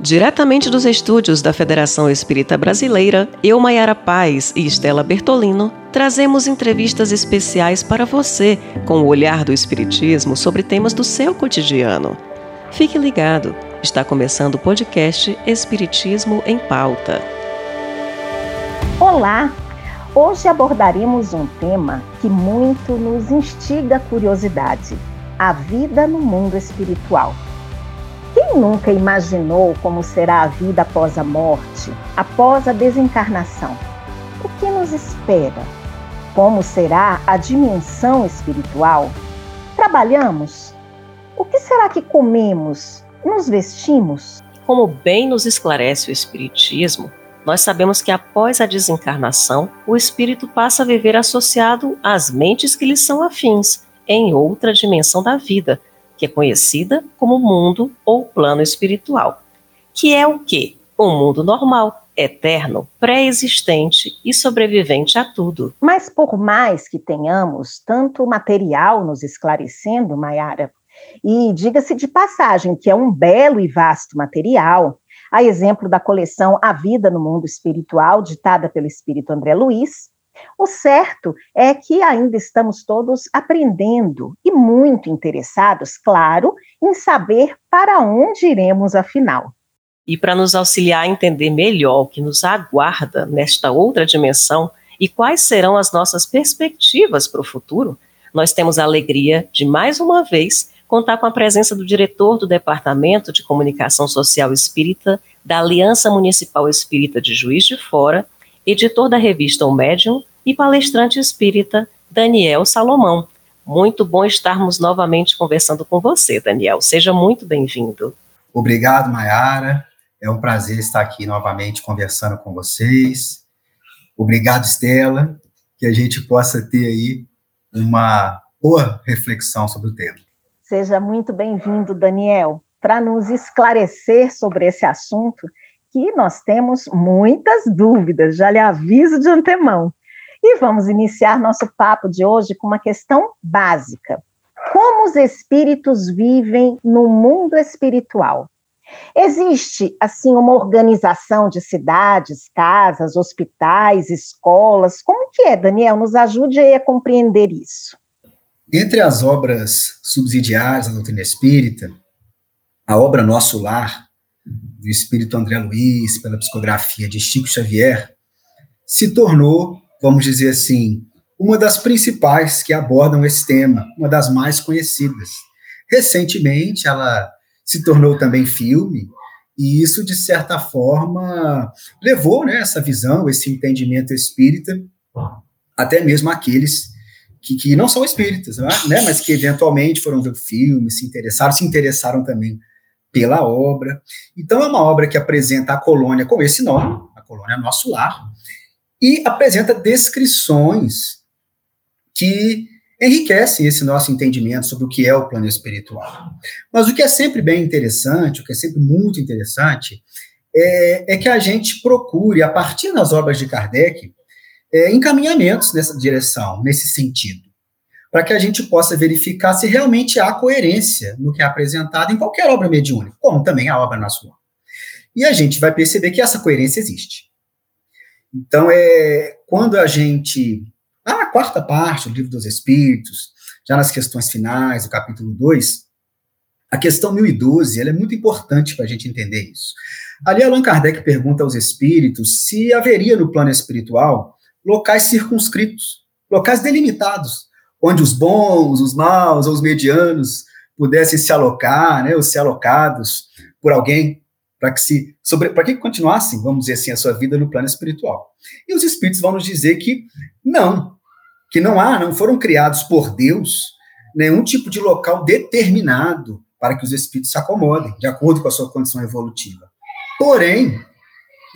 Diretamente dos estúdios da Federação Espírita Brasileira, eu, Maiara Paz e Estela Bertolino, trazemos entrevistas especiais para você com o olhar do Espiritismo sobre temas do seu cotidiano. Fique ligado, está começando o podcast Espiritismo em Pauta. Olá! Hoje abordaremos um tema que muito nos instiga a curiosidade: a vida no mundo espiritual. Quem nunca imaginou como será a vida após a morte, após a desencarnação? O que nos espera? Como será a dimensão espiritual? Trabalhamos? O que será que comemos? Nos vestimos? Como bem nos esclarece o Espiritismo, nós sabemos que após a desencarnação, o espírito passa a viver associado às mentes que lhe são afins, em outra dimensão da vida, que é conhecida como mundo ou plano espiritual, que é o quê? Um mundo normal, eterno, pré-existente e sobrevivente a tudo. Mas por mais que tenhamos tanto material nos esclarecendo, Mayara, e diga-se de passagem que é um belo e vasto material, a exemplo da coleção A Vida no Mundo Espiritual, ditada pelo espírito André Luiz, o certo é que ainda estamos todos aprendendo e muito interessados, claro, em saber para onde iremos afinal. E para nos auxiliar a entender melhor o que nos aguarda nesta outra dimensão e quais serão as nossas perspectivas para o futuro, nós temos a alegria de mais uma vez contar com a presença do diretor do Departamento de Comunicação Social Espírita da Aliança Municipal Espírita de Juiz de Fora, editor da revista O Médium e palestrante espírita Daniel Salomão. Muito bom estarmos novamente conversando com você, Daniel. Seja muito bem-vindo. Obrigado, Mayara. É um prazer estar aqui novamente conversando com vocês. Obrigado, Estela, que a gente possa ter aí uma boa reflexão sobre o tema. Seja muito bem-vindo, Daniel, para nos esclarecer sobre esse assunto que nós temos muitas dúvidas, já lhe aviso de antemão. E vamos iniciar nosso papo de hoje com uma questão básica: como os espíritos vivem no mundo espiritual? Existe, assim, uma organização de cidades, casas, hospitais, escolas? Como que é, Daniel? Nos ajude a compreender isso. Entre as obras subsidiárias da doutrina espírita, a obra Nosso Lar, do espírito André Luiz, pela psicografia de Chico Xavier, se tornou, vamos dizer assim, uma das principais que abordam esse tema, uma das mais conhecidas. Recentemente, ela se tornou também filme, e isso, de certa forma, levou né, essa visão, esse entendimento espírita, até mesmo aqueles que, que não são espíritas, né, mas que eventualmente foram ver o filme, se interessaram, se interessaram também pela obra. Então, é uma obra que apresenta a colônia com esse nome, a colônia Nosso Lar, e apresenta descrições que enriquecem esse nosso entendimento sobre o que é o plano espiritual. Mas o que é sempre bem interessante, o que é sempre muito interessante, é, é que a gente procure, a partir das obras de Kardec, é, encaminhamentos nessa direção, nesse sentido para que a gente possa verificar se realmente há coerência no que é apresentado em qualquer obra mediúnica, como também a obra nacional. E a gente vai perceber que essa coerência existe. Então, é quando a gente. a quarta parte do Livro dos Espíritos, já nas questões finais, do capítulo 2, a questão 1012 ela é muito importante para a gente entender isso. Ali, Allan Kardec pergunta aos espíritos se haveria no plano espiritual locais circunscritos, locais delimitados, onde os bons, os maus ou os medianos pudessem se alocar, né, ou ser alocados por alguém para que se sobre para que continuassem, vamos dizer assim, a sua vida no plano espiritual. E os espíritos vão nos dizer que não, que não há, não foram criados por Deus nenhum tipo de local determinado para que os espíritos se acomodem, de acordo com a sua condição evolutiva. Porém,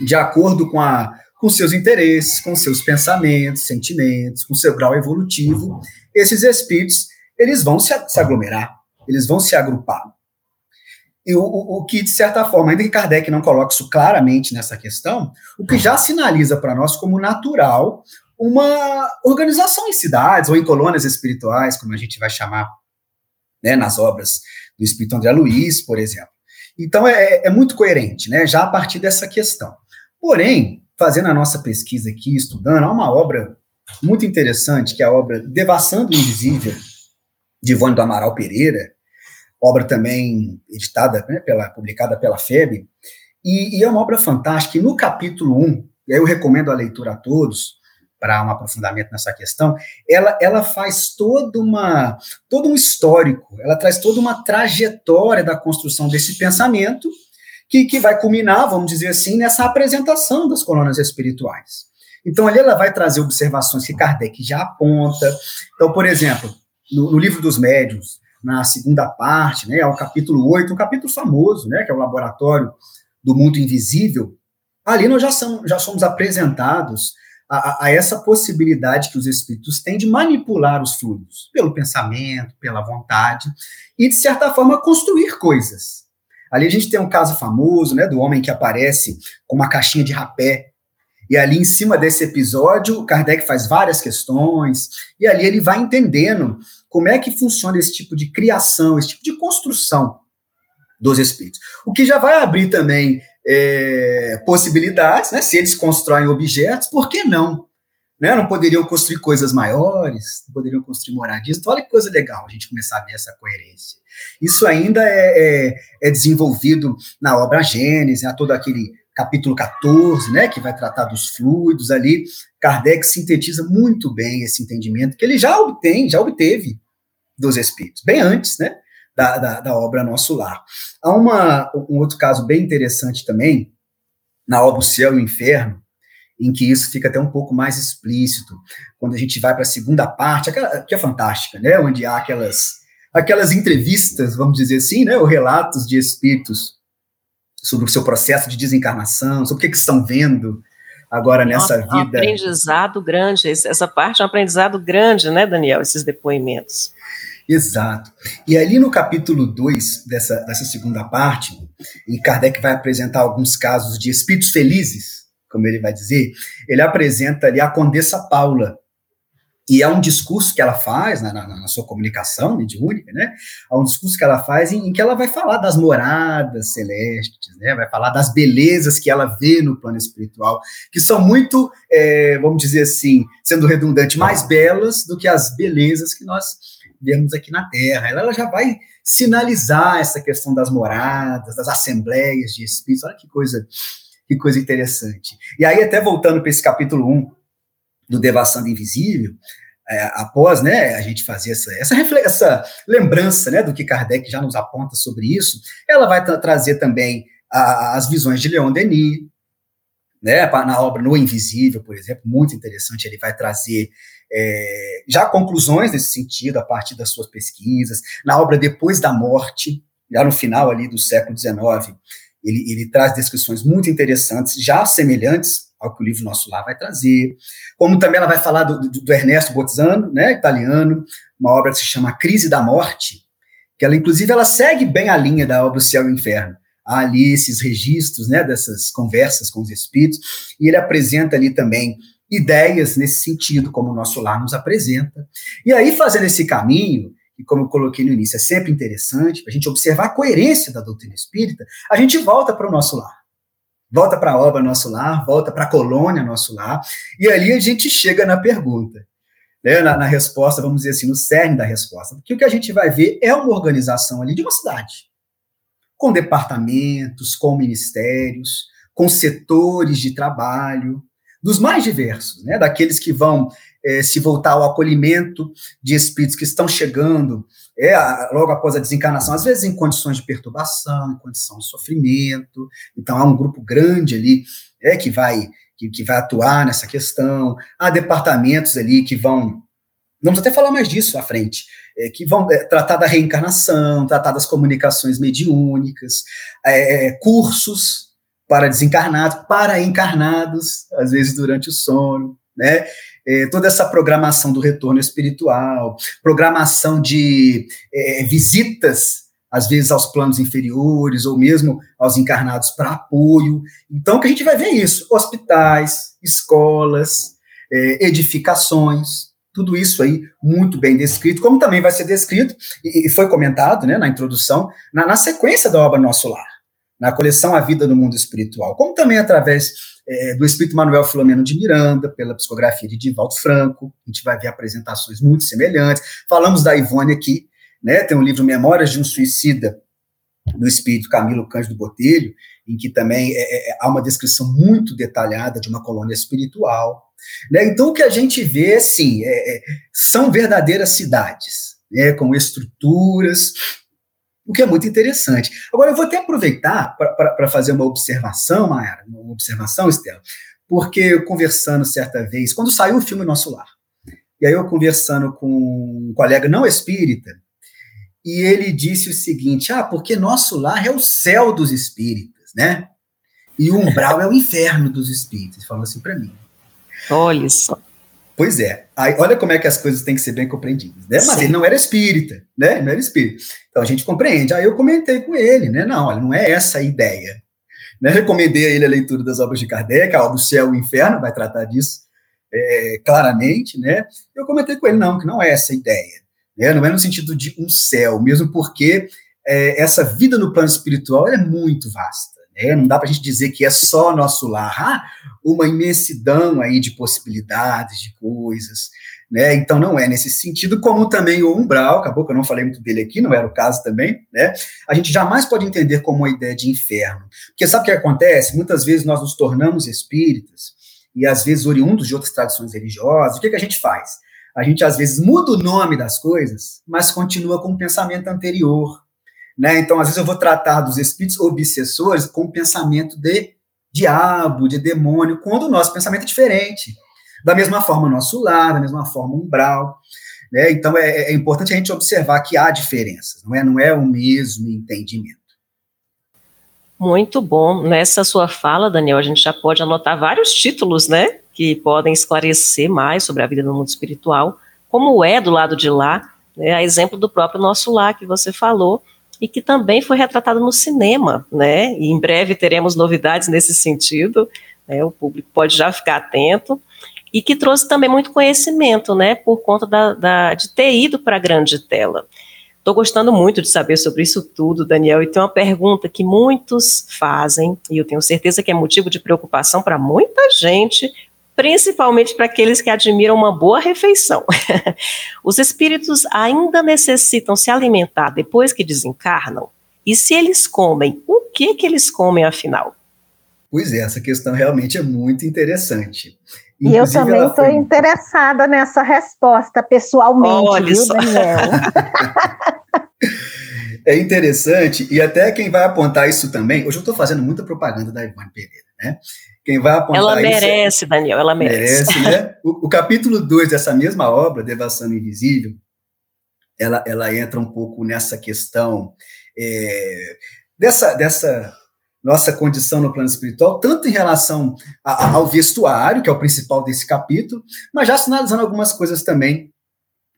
de acordo com a com seus interesses, com seus pensamentos, sentimentos, com seu grau evolutivo, esses espíritos eles vão se, se aglomerar, eles vão se agrupar. E o, o, que, de certa forma, ainda que Kardec não coloque isso claramente nessa questão, o que já sinaliza para nós como natural uma organização em cidades ou em colônias espirituais, como a gente vai chamar né, nas obras do Espírito André Luiz, por exemplo. Então, é, é muito coerente, né, já a partir dessa questão. Porém, fazendo a nossa pesquisa aqui, estudando, há uma obra muito interessante, que é a obra Devassando o Invisível, de Ivone do Amaral Pereira, obra também editada, né, pela, publicada pela FEB, e, e, é uma obra fantástica, e no capítulo 1, e aí eu recomendo a leitura a todos, para um aprofundamento nessa questão, ela, ela faz toda uma, todo um histórico, ela traz toda uma trajetória da construção desse pensamento, que, que vai culminar, vamos dizer assim, nessa apresentação das colônias espirituais. Então, ali ela vai trazer observações que Kardec já aponta. Então, por exemplo, no, no livro dos médiuns, na segunda parte, né, ao capítulo 8, um capítulo famoso, né, que é o laboratório do mundo invisível, ali nós já, somos, já somos apresentados a, a, essa possibilidade que os espíritos têm de manipular os fluidos, pelo pensamento, pela vontade, e, de certa forma, construir coisas. Ali a gente tem um caso famoso, né, do homem que aparece com uma caixinha de rapé e ali, em cima desse episódio, Kardec faz várias questões, e ali ele vai entendendo como é que funciona esse tipo de criação, esse tipo de construção dos espíritos. O que já vai abrir também é, possibilidades, né? Se eles constroem objetos, por que não? Né? Não poderiam construir coisas maiores, não poderiam construir moradias. Então, olha que coisa legal a gente começar a ver essa coerência. Isso ainda é, é, é desenvolvido na obra Gênesis, né? todo aquele capítulo 14, né, que vai tratar dos fluidos ali, Kardec sintetiza muito bem esse entendimento que ele já obtém, já obteve dos espíritos, bem antes, né, da, da, da obra Nosso Lar. Há uma, um outro caso bem interessante também, na obra O Céu e o Inferno, em que isso fica até um pouco mais explícito, quando a gente vai para a segunda parte, aquela, que é fantástica, né, onde há aquelas, aquelas entrevistas, vamos dizer assim, né, ou relatos de espíritos sobre o seu processo de desencarnação, sobre o que, que estão vendo agora nessa Nossa, vida. Um aprendizado grande, essa parte é um aprendizado grande, né, Daniel, esses depoimentos. Exato. E ali no capítulo 2 dessa, dessa segunda parte, em Kardec vai apresentar alguns casos de espíritos felizes, como ele vai dizer, ele apresenta ali a Condessa Paula, e é um discurso que ela faz na, na, na sua comunicação mediúnica, né? É um discurso que ela faz em, em, que ela vai falar das moradas celestes, né? Vai falar das belezas que ela vê no plano espiritual, que são muito, é, vamos dizer assim, sendo redundante, mais belas do que as belezas que nós vemos aqui na Terra. Ela, ela já vai sinalizar essa questão das moradas, das assembleias de espíritos. Olha que coisa, que coisa interessante. E aí, até voltando para esse capítulo 1 do Devassando Invisível, é, após né, a gente fazer essa, essa, essa, lembrança né, do que Kardec já nos aponta sobre isso, ela vai tra trazer também a, as visões de Leon Denis, né, na obra No Invisível, por exemplo, muito interessante, ele vai trazer é, já conclusões nesse sentido a partir das suas pesquisas, na obra Depois da Morte, já no final ali do século XIX, ele, ele traz descrições muito interessantes, já semelhantes ao que o livro Nosso Lar vai trazer. Como também ela vai falar do, do, do Ernesto Bozzano, né, italiano, uma obra que se chama Crise da Morte, que ela, inclusive, ela segue bem a linha da obra O Céu e o Inferno. Há ali esses registros, né, dessas conversas com os espíritos, e ele apresenta ali também ideias nesse sentido, como o Nosso Lar nos apresenta. E aí, fazendo esse caminho, e como eu coloquei no início, é sempre interessante, para a gente observar a coerência da doutrina espírita, a gente volta para o nosso lar volta para a obra Nosso Lar, volta para a colônia Nosso Lar, e ali a gente chega na pergunta, né, na, na, resposta, vamos dizer assim, no cerne da resposta, porque o que a gente vai ver é uma organização ali de uma cidade, com departamentos, com ministérios, com setores de trabalho, dos mais diversos, né, daqueles que vão é, se voltar ao acolhimento de espíritos que estão chegando é, logo após a desencarnação, às vezes em condições de perturbação, em condição de sofrimento. Então, há um grupo grande ali é, que, vai, que, que vai atuar nessa questão. Há departamentos ali que vão. Vamos até falar mais disso à frente. É, que vão é, tratar da reencarnação, tratar das comunicações mediúnicas, é, é cursos para desencarnados, para encarnados, às vezes durante o sono, né? É, toda essa programação do retorno espiritual, programação de é, visitas, às vezes aos planos inferiores, ou mesmo aos encarnados para apoio. Então, que a gente vai ver isso: hospitais, escolas, é, edificações, tudo isso aí muito bem descrito, como também vai ser descrito, e, e foi comentado né, na introdução, na, na sequência da obra Nosso Lar. na coleção A Vida no Mundo Espiritual, como também através é, do Espírito Manuel Filomeno de Miranda, pela psicografia de Divaldo Franco, a gente vai ver apresentações muito semelhantes. Falamos da Ivone aqui, né, tem um livro Memórias de um Suicida, do Espírito Camilo Cândido Botelho, em que também é, é, há uma descrição muito detalhada de uma colônia espiritual. Né? Então, o que a gente vê, sim, é, é são verdadeiras cidades, né, com estruturas, o que é muito interessante. Agora, eu vou até aproveitar para fazer uma observação, Mayara, uma observação, Estela, porque conversando certa vez, quando saiu o filme Nosso Lar, e aí eu conversando com um colega não espírita, e ele disse o seguinte: ah, porque nosso lar é o céu dos espíritas, né? E o umbral é o inferno dos espíritos. Falou assim para mim. Olha só. Pois é. Aí, olha como é que as coisas têm que ser bem compreendidas, né? Mas Sim. ele não era espírita, né? Não era espírita. Então a gente compreende. Aí eu comentei com ele, né? Não, olha, não é essa a ideia. Né? Recomendei a ele a leitura das obras de Kardec, a obra do Céu e o Inferno, vai tratar disso é, claramente, né? Eu comentei com ele, não, que não é essa a ideia. Né? Não é no sentido de um céu, mesmo porque é, essa vida no plano espiritual é muito vasta. Né? Não dá para a gente dizer que é só nosso lar. Há uma imensidão aí de possibilidades, de coisas. Né? Então não é nesse sentido, como também o umbral, acabou que eu não falei muito dele aqui, não era o caso também, né? A gente jamais pode entender como uma ideia de inferno. Porque sabe o que acontece? Muitas vezes nós nos tornamos espíritas, e às vezes oriundos de outras tradições religiosas, o que, que a gente faz? A gente às vezes muda o nome das coisas, mas continua com o pensamento anterior. Né? Então, às vezes, eu vou tratar dos espíritos obsessores com o pensamento de diabo, de demônio, quando o nosso pensamento é diferente. Da mesma forma, nosso lar, da mesma forma, umbral. Né? Então, é, é importante a gente observar que há diferenças, não é, não é o mesmo entendimento. Muito bom. Nessa sua fala, Daniel, a gente já pode anotar vários títulos, né? que podem esclarecer mais sobre a vida no mundo espiritual, como é do lado de lá, né, a exemplo do próprio nosso lar que você falou, e que também foi retratado no cinema, né? E em breve teremos novidades nesse sentido, né, o público pode já ficar atento, e que trouxe também muito conhecimento, né? Por conta da, da de ter ido para a grande tela. Estou gostando muito de saber sobre isso tudo, Daniel, e tem uma pergunta que muitos fazem, e eu tenho certeza que é motivo de preocupação para muita gente, principalmente para aqueles que admiram uma boa refeição. Os espíritos ainda necessitam se alimentar depois que desencarnam? E se eles comem, o que que eles comem afinal? Pois é, essa questão realmente é muito interessante. Inclusive, e eu também estou foi... interessada nessa resposta pessoalmente, Olha viu, só. Daniel? é interessante, e até quem vai apontar isso também, hoje eu estou fazendo muita propaganda da Ivone Pereira, né? Quem vai apontar Ela é merece, Daniel, ela merece. Merece, né? O, o capítulo 2 dessa mesma obra, Devassando Invisível, ela, ela entra um pouco nessa questão é, dessa, dessa nossa condição no plano espiritual, tanto em relação a, a, ao vestuário, que é o principal desse capítulo, mas já sinalizando algumas coisas também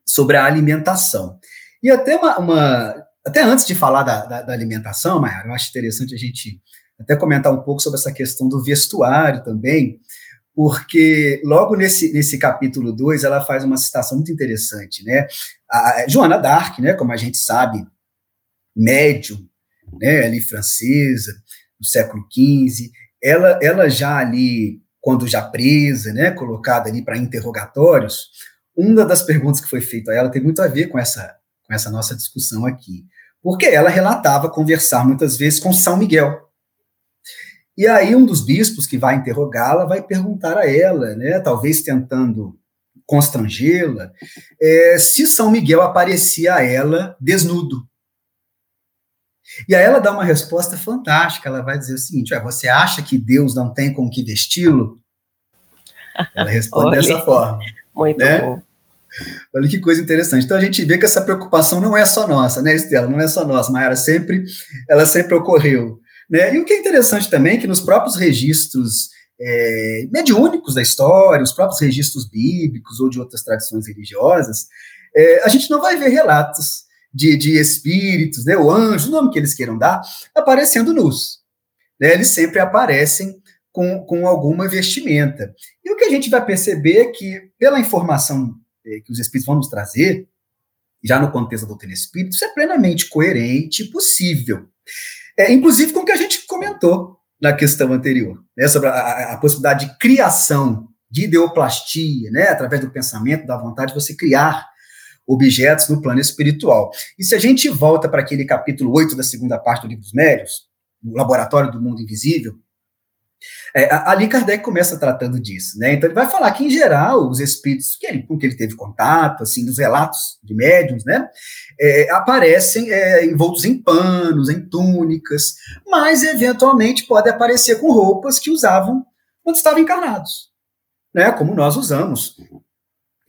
sobre a alimentação. E até uma, uma até antes de falar da, da, da alimentação, Mayara, eu acho interessante a gente até comentar um pouco sobre essa questão do vestuário também, porque logo nesse, nesse capítulo 2 ela faz uma citação muito interessante, né? A Joana d'Arc, né, como a gente sabe, médium, né, ali francesa, do século XV, ela, ela já ali, quando já presa, né, colocada ali para interrogatórios, uma das perguntas que foi feita a ela tem muito a ver com essa, com essa nossa discussão aqui, porque ela relatava conversar muitas vezes com São Miguel, e aí um dos bispos que vai interrogá-la vai perguntar a ela, né, talvez tentando constrangê-la, é, se São Miguel aparecia a ela desnudo. E aí ela dá uma resposta fantástica, ela vai dizer o seguinte, você acha que Deus não tem com que vesti-lo? Ela responde dessa forma. Muito né? bom. Olha que coisa interessante. Então a gente vê que essa preocupação não é só nossa, né, Estela? Não é só nossa, Mayara sempre, ela sempre ocorreu. Né? E o que é interessante também é que nos próprios registros é, mediúnicos da história, os próprios registros bíblicos ou de outras tradições religiosas, é, a gente não vai ver relatos de, de espíritos, né, ou anjos, o nome que eles queiram dar, aparecendo nus. Né? Eles sempre aparecem com, com alguma vestimenta. E o que a gente vai perceber é que, pela informação é, que os espíritos vão nos trazer, já no contexto da doutrina espírita, isso é plenamente coerente e possível. É, inclusive com o que a gente comentou na questão anterior, né, sobre a, a, possibilidade de criação, de ideoplastia, né, através do pensamento, da vontade, você criar objetos no plano espiritual. E se a gente volta para aquele capítulo 8 da segunda parte do Livro dos Médios, o Laboratório do Mundo Invisível, é, ali Kardec começa tratando disso, né? Então ele vai falar que, em geral, os espíritos que ele, com que ele teve contato, assim, dos relatos de médiums, né? É, aparecem é, envoltos em panos, em túnicas, mas eventualmente pode aparecer com roupas que usavam quando estavam encarnados, né? Como nós usamos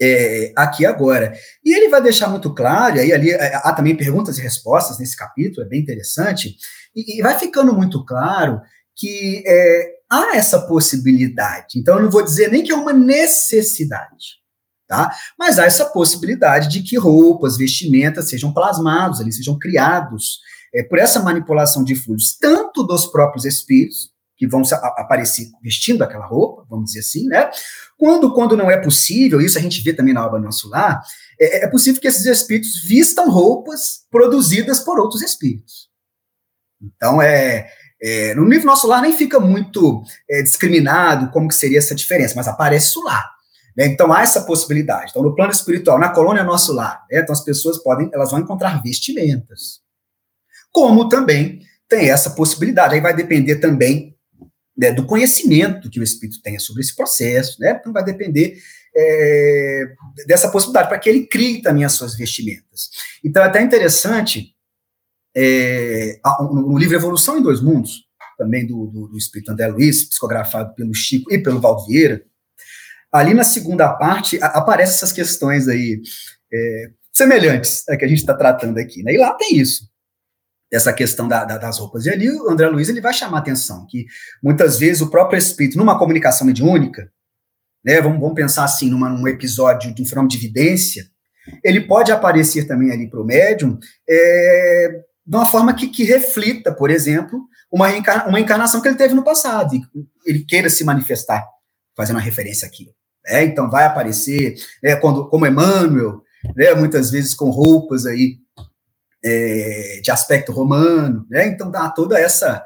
é, aqui agora. E ele vai deixar muito claro, e aí ali é, há também perguntas e respostas nesse capítulo, é bem interessante, e, e vai ficando muito claro que é, há essa possibilidade. Então, eu não vou dizer nem que é uma necessidade, tá? Mas há essa possibilidade de que roupas, vestimentas sejam plasmados ali, sejam criados é, por essa manipulação de fluidos, tanto dos próprios espíritos, que vão aparecer vestindo aquela roupa, vamos dizer assim, né? Quando, quando não é possível, isso a gente vê também na obra Nosso Lar, é, é possível que esses espíritos vistam roupas produzidas por outros espíritos. Então, é, é, no livro Nosso Lar nem fica muito é, discriminado como que seria essa diferença, mas aparece isso lá. Né? Então há essa possibilidade. Então, no plano espiritual, na colônia Nosso Lar, né? então as pessoas podem, elas vão encontrar vestimentas. Como também tem essa possibilidade. Aí vai depender também né, do conhecimento que o espírito tenha sobre esse processo, né? Então vai depender é, dessa possibilidade para que ele crie também as suas vestimentas. Então é até interessante é, no livro Evolução em Dois Mundos, também do, do, do Espírito André Luiz, psicografado pelo Chico e pelo Valdo Vieira, ali na segunda parte a, aparecem essas questões aí é, semelhantes a que a gente está tratando aqui, né? E lá tem isso, essa questão da, da, das roupas. E ali o André Luiz ele vai chamar atenção que muitas vezes o próprio espírito, numa comunicação mediúnica, né, vamos, vamos pensar assim, numa, num episódio de um fenômeno de evidência, ele pode aparecer também ali para o médium é, de uma forma que, que reflita, por exemplo, uma, reencarna, uma encarnação que ele teve no passado, e ele queira se manifestar, fazendo uma referência aqui. É, então vai aparecer, é, quando, como Emmanuel, né, muitas vezes com roupas aí é, de aspecto romano, né, então dá toda essa,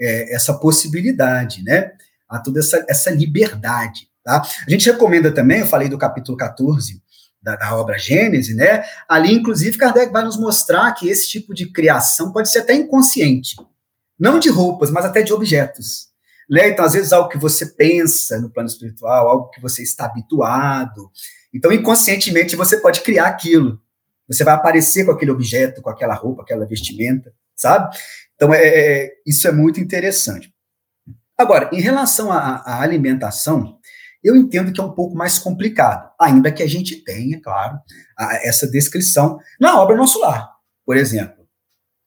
é, essa possibilidade, né, há toda essa, essa liberdade, tá? A gente recomenda também, eu falei do capítulo 14, da, da, obra Gênese, né? Ali, inclusive, Kardec vai nos mostrar que esse tipo de criação pode ser até inconsciente. Não de roupas, mas até de objetos. Né? Então, às vezes, algo que você pensa no plano espiritual, algo que você está habituado. Então, inconscientemente, você pode criar aquilo. Você vai aparecer com aquele objeto, com aquela roupa, aquela vestimenta, sabe? Então, é, é isso é muito interessante. Agora, em relação à alimentação, eu entendo que é um pouco mais complicado, ainda que a gente tenha, claro, a, essa descrição na obra Nosso Lar, por exemplo.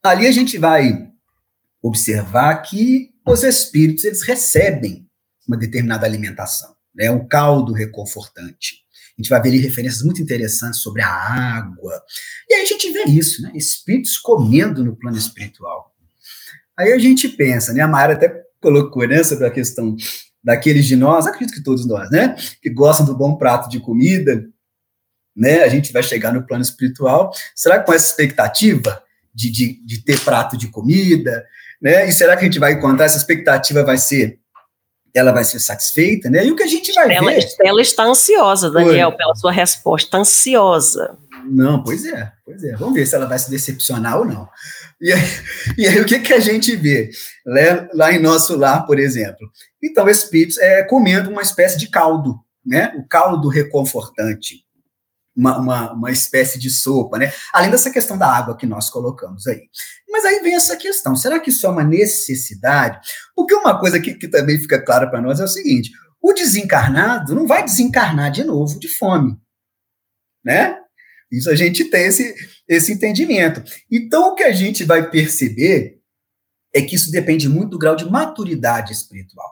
Ali a gente vai observar que os espíritos eles recebem uma determinada alimentação, né, um caldo reconfortante. A gente vai ver ali referências muito interessantes sobre a água. E aí a gente vê isso, né? Espíritos comendo no plano espiritual. Aí a gente pensa, né? A Mayara até colocou né, sobre a questão daqueles de nós, acredito que todos nós, né, que gostam do bom prato de comida, né, a gente vai chegar no plano espiritual, será que com essa expectativa de, de, de ter prato de comida, né, e será que a gente vai encontrar, essa expectativa vai ser, ela vai ser satisfeita, né, e o que a gente vai ela, ver... Ela está ansiosa, Daniel, Foi. pela sua resposta, ansiosa. Não, pois é, pois é, vamos ver se ela vai se decepcionar ou não. E aí, e aí, o que, que a gente vê? Lá, em nosso lar, por exemplo. Então, espíritos é, comendo uma espécie de caldo, né? O caldo reconfortante. Uma, uma, uma espécie de sopa, né? Além dessa questão da água que nós colocamos aí. Mas aí vem essa questão: será que isso é uma necessidade? Porque uma coisa que, que também fica clara para nós é o seguinte: o desencarnado não vai desencarnar de novo de fome, né? Isso a gente tem esse, esse entendimento. Então, o que a gente vai perceber é que isso depende muito do grau de maturidade espiritual,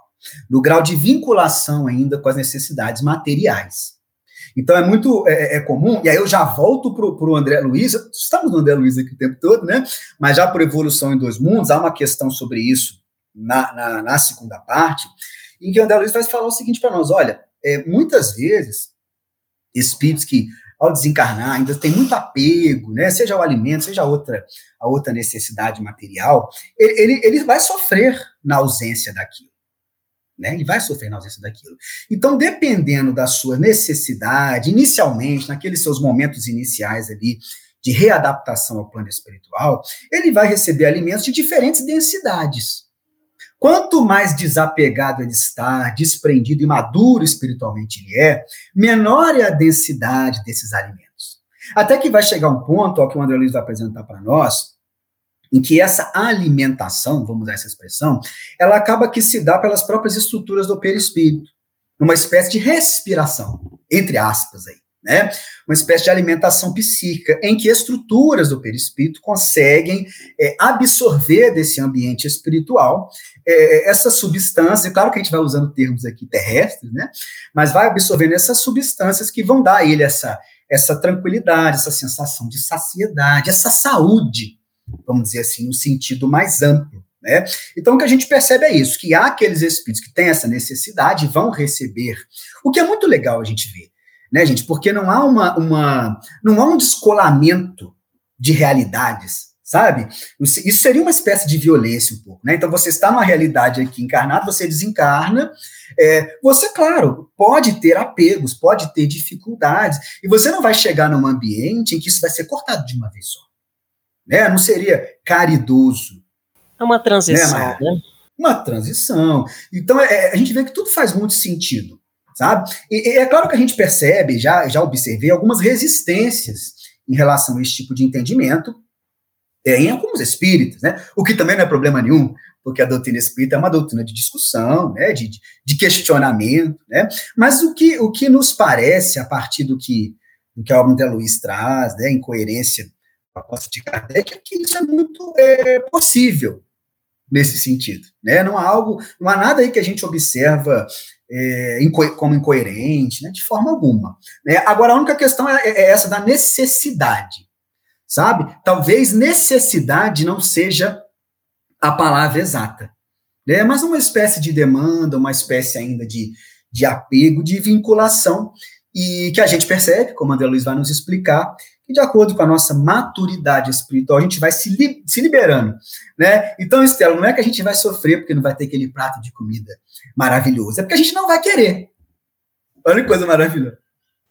do grau de vinculação ainda com as necessidades materiais. Então, é muito é, é comum, e aí eu já volto para o André Luiz, estamos no André Luiz aqui o tempo todo, né? Mas já por Evolução em Dois Mundos, há uma questão sobre isso na, na, na segunda parte, em que o André Luiz vai falar o seguinte para nós: olha, é, muitas vezes, espíritos que ao desencarnar, ainda tem muito apego, né? Seja o alimento, seja outra, a outra necessidade material, ele, ele, ele vai sofrer na ausência daquilo. Né? Ele vai sofrer na ausência daquilo. Então, dependendo da sua necessidade, inicialmente, naqueles seus momentos iniciais ali, de readaptação ao plano espiritual, ele vai receber alimentos de diferentes densidades. Quanto mais desapegado ele está, desprendido e maduro espiritualmente ele é, menor é a densidade desses alimentos. Até que vai chegar um ponto, ao que o André Luiz vai apresentar para nós, em que essa alimentação, vamos usar essa expressão, ela acaba que se dá pelas próprias estruturas do perispírito, numa espécie de respiração, entre aspas aí né? Uma espécie de alimentação psíquica, em que estruturas do perispírito conseguem é, absorver desse ambiente espiritual é, essa substância, claro que a gente vai usando termos aqui terrestres, né? Mas vai absorvendo essas substâncias que vão dar a ele essa, essa tranquilidade, essa sensação de saciedade, essa saúde, vamos dizer assim, no sentido mais amplo. Né? Então, o que a gente percebe é isso: que há aqueles espíritos que têm essa necessidade vão receber. O que é muito legal a gente ver né, gente? Porque não há uma, uma não há um descolamento de realidades, sabe? Isso seria uma espécie de violência um pouco, né? Então você está numa realidade aqui encarnada, você desencarna, é, você, claro, pode ter apegos, pode ter dificuldades, e você não vai chegar num ambiente em que isso vai ser cortado de uma vez só. Né? Não seria caridoso. É uma transição, né? né? Uma transição. Então, é, a gente vê que tudo faz muito sentido sabe? E, e, é claro que a gente percebe, já, já observei algumas resistências em relação a esse tipo de entendimento é, em alguns espíritas, né? O que também não é problema nenhum, porque a doutrina espírita é uma doutrina de discussão, né? De, de questionamento, né? Mas o que, o que nos parece, a partir do que, do que a obra de Luiz traz, né? Em coerência com a proposta de Kardec, é que isso é muito é, possível nesse sentido, né? Não há algo, não há nada aí que a gente observa é, inco como incoerente, né, de forma alguma. Né? Agora, a única questão é, é, essa da necessidade, sabe? Talvez necessidade não seja a palavra exata, né? mas uma espécie de demanda, uma espécie ainda de, de apego, de vinculação, e que a gente percebe, como André Luiz vai nos explicar, que de acordo com a nossa maturidade espiritual, a gente vai se, li se liberando, né? Então, Estela, não é que a gente vai sofrer porque não vai ter aquele prato de comida maravilhoso, é porque a gente não vai querer. Olha que coisa maravilhosa.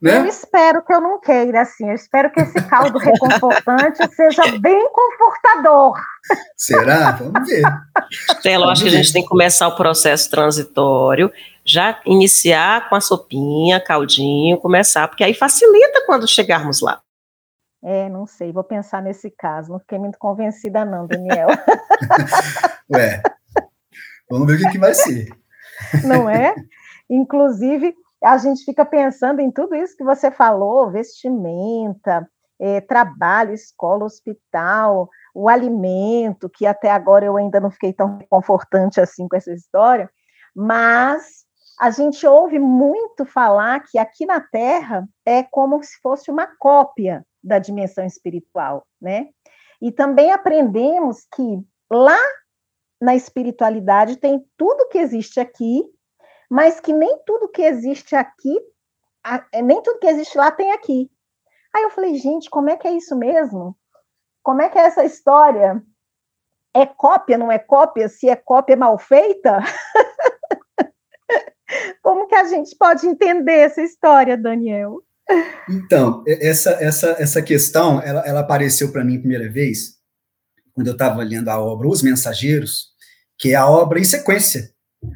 Né? Eu espero que eu não queira, assim. Eu espero que esse caldo reconfortante seja bem confortador. Será? Vamos ver. Stella, eu acho que a gente tem que começar o processo transitório, já iniciar com a sopinha, caldinho, começar, porque aí facilita quando chegarmos lá. É, não sei, vou pensar nesse caso. Não fiquei muito convencida, não, Daniel. Ué, vamos ver o que, que vai ser. Não é? Inclusive, a gente fica pensando em tudo isso que você falou: vestimenta, é, trabalho, escola, hospital, o alimento, que até agora eu ainda não fiquei tão confortante assim com essa história, mas a gente ouve muito falar que aqui na Terra é como se fosse uma cópia da dimensão espiritual, né? E também aprendemos que lá na espiritualidade tem tudo que existe aqui, mas que nem tudo que existe aqui, é, nem tudo que existe lá tem aqui. Aí eu falei, gente, como é que é isso mesmo? Como é que é essa história? É cópia, não é cópia? Se é cópia mal feita? como que a gente pode entender essa história, Daniel? Então, essa, essa, essa questão, ela, ela apareceu para mim a primeira vez, quando eu estava lendo a obra Os Mensageiros, que é a obra em sequência,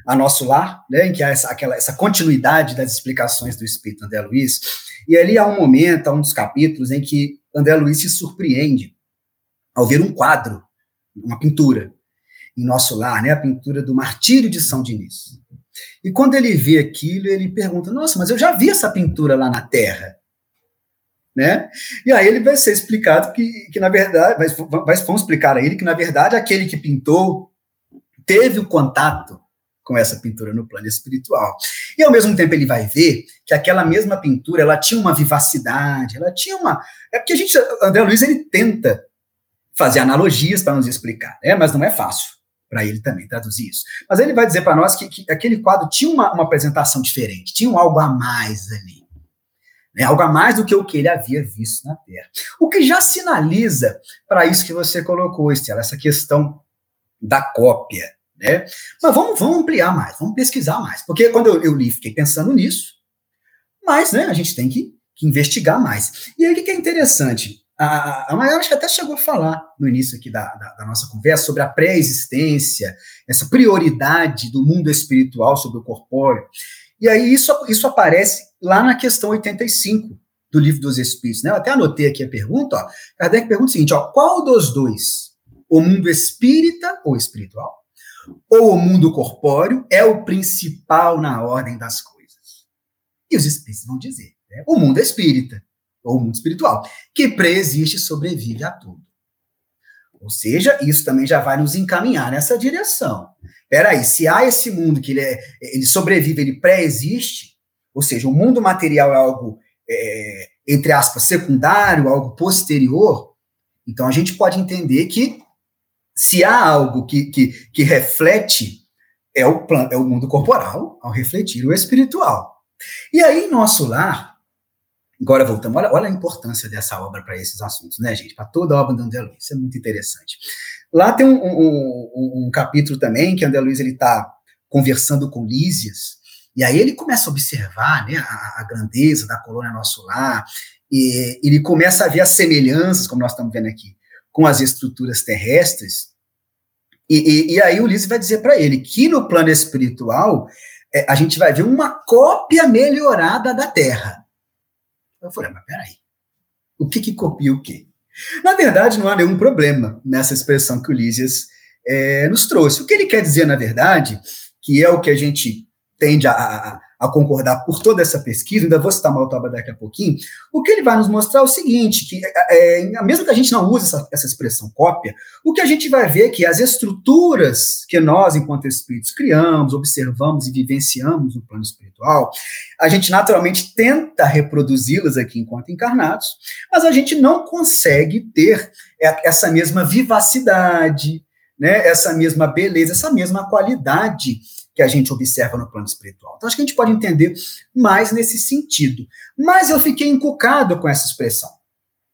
a Nosso Lar, né, em que há essa, aquela, essa continuidade das explicações do Espírito André Luiz, e ali há um momento, há um dos capítulos, em que André Luiz se surpreende ao ver um quadro, uma pintura, em Nosso Lar, né, a pintura do Martírio de São Diniz. E quando ele vê aquilo, ele pergunta: Nossa, mas eu já vi essa pintura lá na Terra. Né? E aí ele vai ser explicado que, que na verdade, vai, vai, vão explicar a ele que, na verdade, aquele que pintou teve o contato com essa pintura no plano espiritual. E ao mesmo tempo ele vai ver que aquela mesma pintura, ela tinha uma vivacidade, ela tinha uma... É porque a gente, André Luiz, ele tenta fazer analogias para nos explicar, né? mas não é fácil para ele também traduzir isso. Mas ele vai dizer para nós que, que, aquele quadro tinha uma, uma apresentação diferente, tinha algo a mais ali. né, algo a mais do que o que ele havia visto na Terra. O que já sinaliza para isso que você colocou, Estela, essa questão da cópia. Né? Mas vamos, vamos ampliar mais, vamos pesquisar mais, porque quando eu, eu li, fiquei pensando nisso, mas né, a gente tem que, que investigar mais. E aí o que é interessante? A, a acho que até chegou a falar no início aqui da, da, da nossa conversa sobre a pré-existência, essa prioridade do mundo espiritual sobre o corpóreo. E aí isso, isso aparece lá na questão 85 do Livro dos Espíritos. Né? Eu até anotei aqui a pergunta. Ó. Kardec pergunta o seguinte: ó, qual dos dois, o mundo espírita ou espiritual, ou o mundo corpóreo, é o principal na ordem das coisas? E os espíritos vão dizer: né? o mundo espírita ou mundo espiritual, que preexiste e sobrevive a tudo. Ou seja, isso também já vai nos encaminhar nessa direção. Peraí, se há esse mundo que ele, é, ele sobrevive, ele pré-existe, ou seja, o mundo material é algo, é, entre aspas, secundário, algo posterior, então a gente pode entender que se há algo que, que, que reflete, é o, é o mundo corporal, ao refletir o espiritual. E aí, nosso lar, Agora voltamos, olha, olha a importância dessa obra para esses assuntos, né, gente? Para toda a obra do André Luiz, isso é muito interessante. Lá tem um, um, um, capítulo também que André Luiz está conversando com Lísias, e aí ele começa a observar né, a, a grandeza da colônia Nosso Lar, e ele começa a ver as semelhanças, como nós estamos vendo aqui, com as estruturas terrestres, e, e, e aí o Lísias vai dizer para ele que no plano espiritual é, a gente vai ver uma cópia melhorada da Terra. Eu falei, mas peraí, o que que copia o quê? Na verdade, não há nenhum problema nessa expressão que o Lísias é, nos trouxe. O que ele quer dizer, na verdade, que é o que a gente tende a, a, a concordar por toda essa pesquisa, ainda vou citar Maltoba daqui a pouquinho, o que ele vai nos mostrar é o seguinte, que é, é, mesmo que a gente não use essa, essa expressão cópia, o que a gente vai ver é que as estruturas que nós, enquanto espíritos, criamos, observamos e vivenciamos no plano espiritual, a gente naturalmente tenta reproduzi-las aqui enquanto encarnados, mas a gente não consegue ter essa mesma vivacidade, né, essa mesma beleza, essa mesma qualidade que a gente observa no plano espiritual. Então, acho que a gente pode entender mais nesse sentido. Mas eu fiquei encucado com essa expressão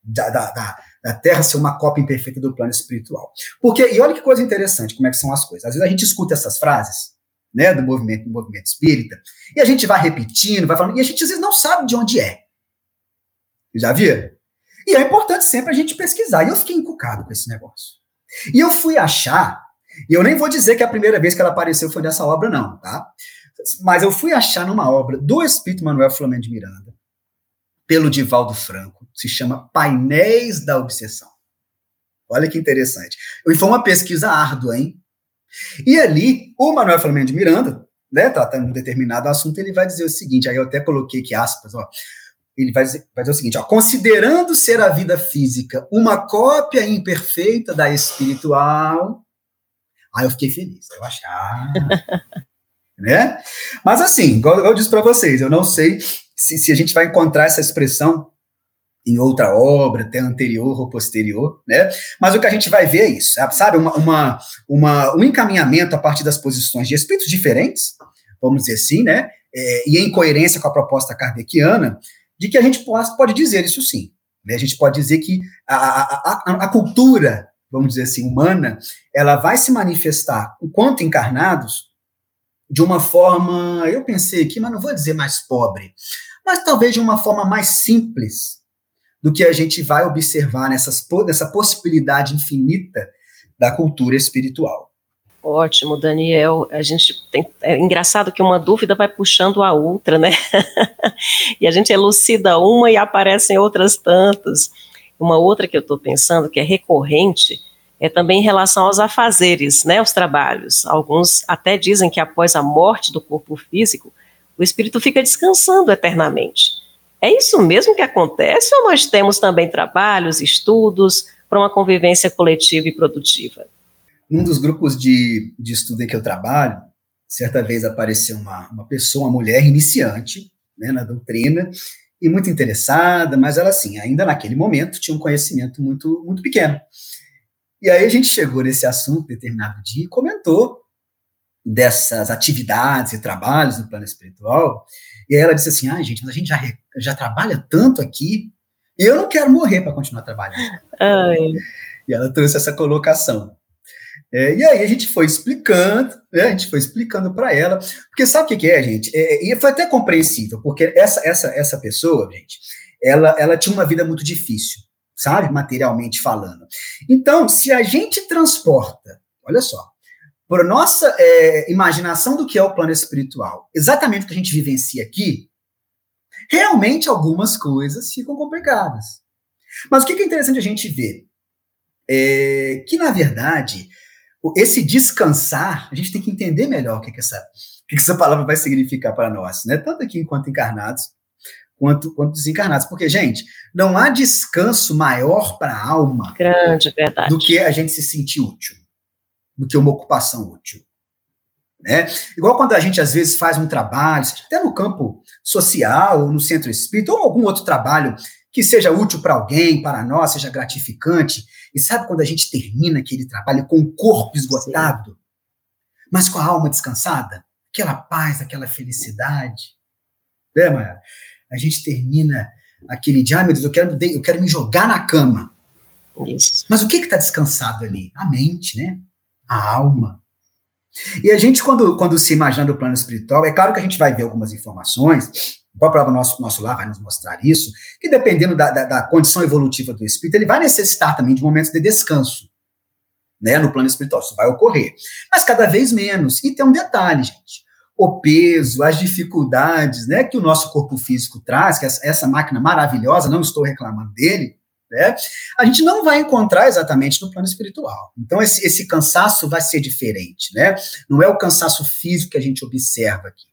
da, da, da, da Terra ser uma cópia imperfeita do plano espiritual. Porque, e olha que coisa interessante, como é que são as coisas. Às vezes a gente escuta essas frases, né, do movimento, do movimento espírita, e a gente vai repetindo, vai falando, e a gente às vezes não sabe de onde é. Já viu? E é importante sempre a gente pesquisar. E eu fiquei encucado com esse negócio. E eu fui achar e eu nem vou dizer que a primeira vez que ela apareceu foi nessa obra, não, tá? Mas eu fui achar numa obra do Espírito Manuel Flamengo de Miranda, pelo Divaldo Franco, se chama Painéis da Obsessão. Olha que interessante. E foi uma pesquisa árdua, hein? E ali, o Manuel Flamengo de Miranda, né, tratando um determinado assunto, ele vai dizer o seguinte, aí eu até coloquei aqui aspas, ó, ele vai dizer, vai dizer o seguinte, ó, considerando ser a vida física uma cópia imperfeita da espiritual, Aí eu fiquei feliz. Eu achei, ah, né? Mas assim, igual eu disse para vocês, eu não sei se, se a gente vai encontrar essa expressão em outra obra, até anterior ou posterior, né? Mas o que a gente vai ver é isso, sabe? Uma, uma, uma, um encaminhamento a partir das posições de espíritos diferentes, vamos dizer assim, né? É, e em coerência com a proposta kardeciana, de que a gente pode, pode dizer isso sim. Né? A gente pode dizer que a, a, a, a cultura vamos dizer assim, humana, ela vai se manifestar, enquanto encarnados, de uma forma, eu pensei aqui, mas não vou dizer mais pobre, mas talvez de uma forma mais simples do que a gente vai observar nessas, nessa possibilidade infinita da cultura espiritual. Ótimo, Daniel. A gente tem, é engraçado que uma dúvida vai puxando a outra, né? e a gente elucida uma e aparecem outras tantas. Uma outra que eu estou pensando, que é recorrente, é também em relação aos afazeres, né, os trabalhos. Alguns até dizem que após a morte do corpo físico, o espírito fica descansando eternamente. É isso mesmo que acontece ou nós temos também trabalhos, estudos para uma convivência coletiva e produtiva? Num dos grupos de, de estudo em que eu trabalho, certa vez apareceu uma, uma pessoa, uma mulher iniciante né, na doutrina, e muito interessada, mas ela, assim, ainda naquele momento tinha um conhecimento muito, muito pequeno. E aí a gente chegou nesse assunto determinado dia e comentou dessas atividades e trabalhos no plano espiritual, e ela disse assim: ah, gente, mas a gente já, já trabalha tanto aqui, e eu não quero morrer para continuar trabalhando. Ai. E ela trouxe essa colocação. É, e aí a gente foi explicando, né, a gente foi explicando para ela, porque sabe o que, que é, gente? É, e foi até compreensível, porque essa, essa, essa pessoa, gente, ela, ela tinha uma vida muito difícil, sabe, materialmente falando. Então, se a gente transporta, olha só, por nossa é, imaginação do que é o plano espiritual, exatamente o que a gente vivencia aqui, realmente algumas coisas ficam complicadas. Mas o que é interessante a gente ver? É que, na verdade, esse descansar, a gente tem que entender melhor o que, que, essa, o que, que essa palavra vai significar para nós, né? Tanto aqui enquanto encarnados, quanto, quanto desencarnados. Porque, gente, não há descanso maior para a alma Grande, verdade. do que a gente se sentir útil, do que uma ocupação útil. Né? Igual quando a gente às vezes faz um trabalho, até no campo social, ou no centro espírita, ou algum outro trabalho que seja útil para alguém, para nós, seja gratificante. E sabe quando a gente termina aquele trabalho com o corpo esgotado, Sim. mas com a alma descansada? Aquela paz, aquela felicidade. Né, Maia? A gente termina aquele dia, ah, meu Deus, eu quero, eu quero me jogar na cama. Isso. Mas o que está descansado ali? A mente, né? A alma. E a gente, quando, quando se imagina no plano espiritual, é claro que a gente vai ver algumas informações, o próprio nosso, nosso lar vai nos mostrar isso, que dependendo da, da, da, condição evolutiva do espírito, ele vai necessitar também de momentos de descanso, né, no plano espiritual, isso vai ocorrer, mas cada vez menos, e tem um detalhe, gente, o peso, as dificuldades, né, que o nosso corpo físico traz, que essa, essa máquina maravilhosa, não estou reclamando dele, né, a gente não vai encontrar exatamente no plano espiritual. Então, esse, esse cansaço vai ser diferente, né, não é o cansaço físico que a gente observa aqui.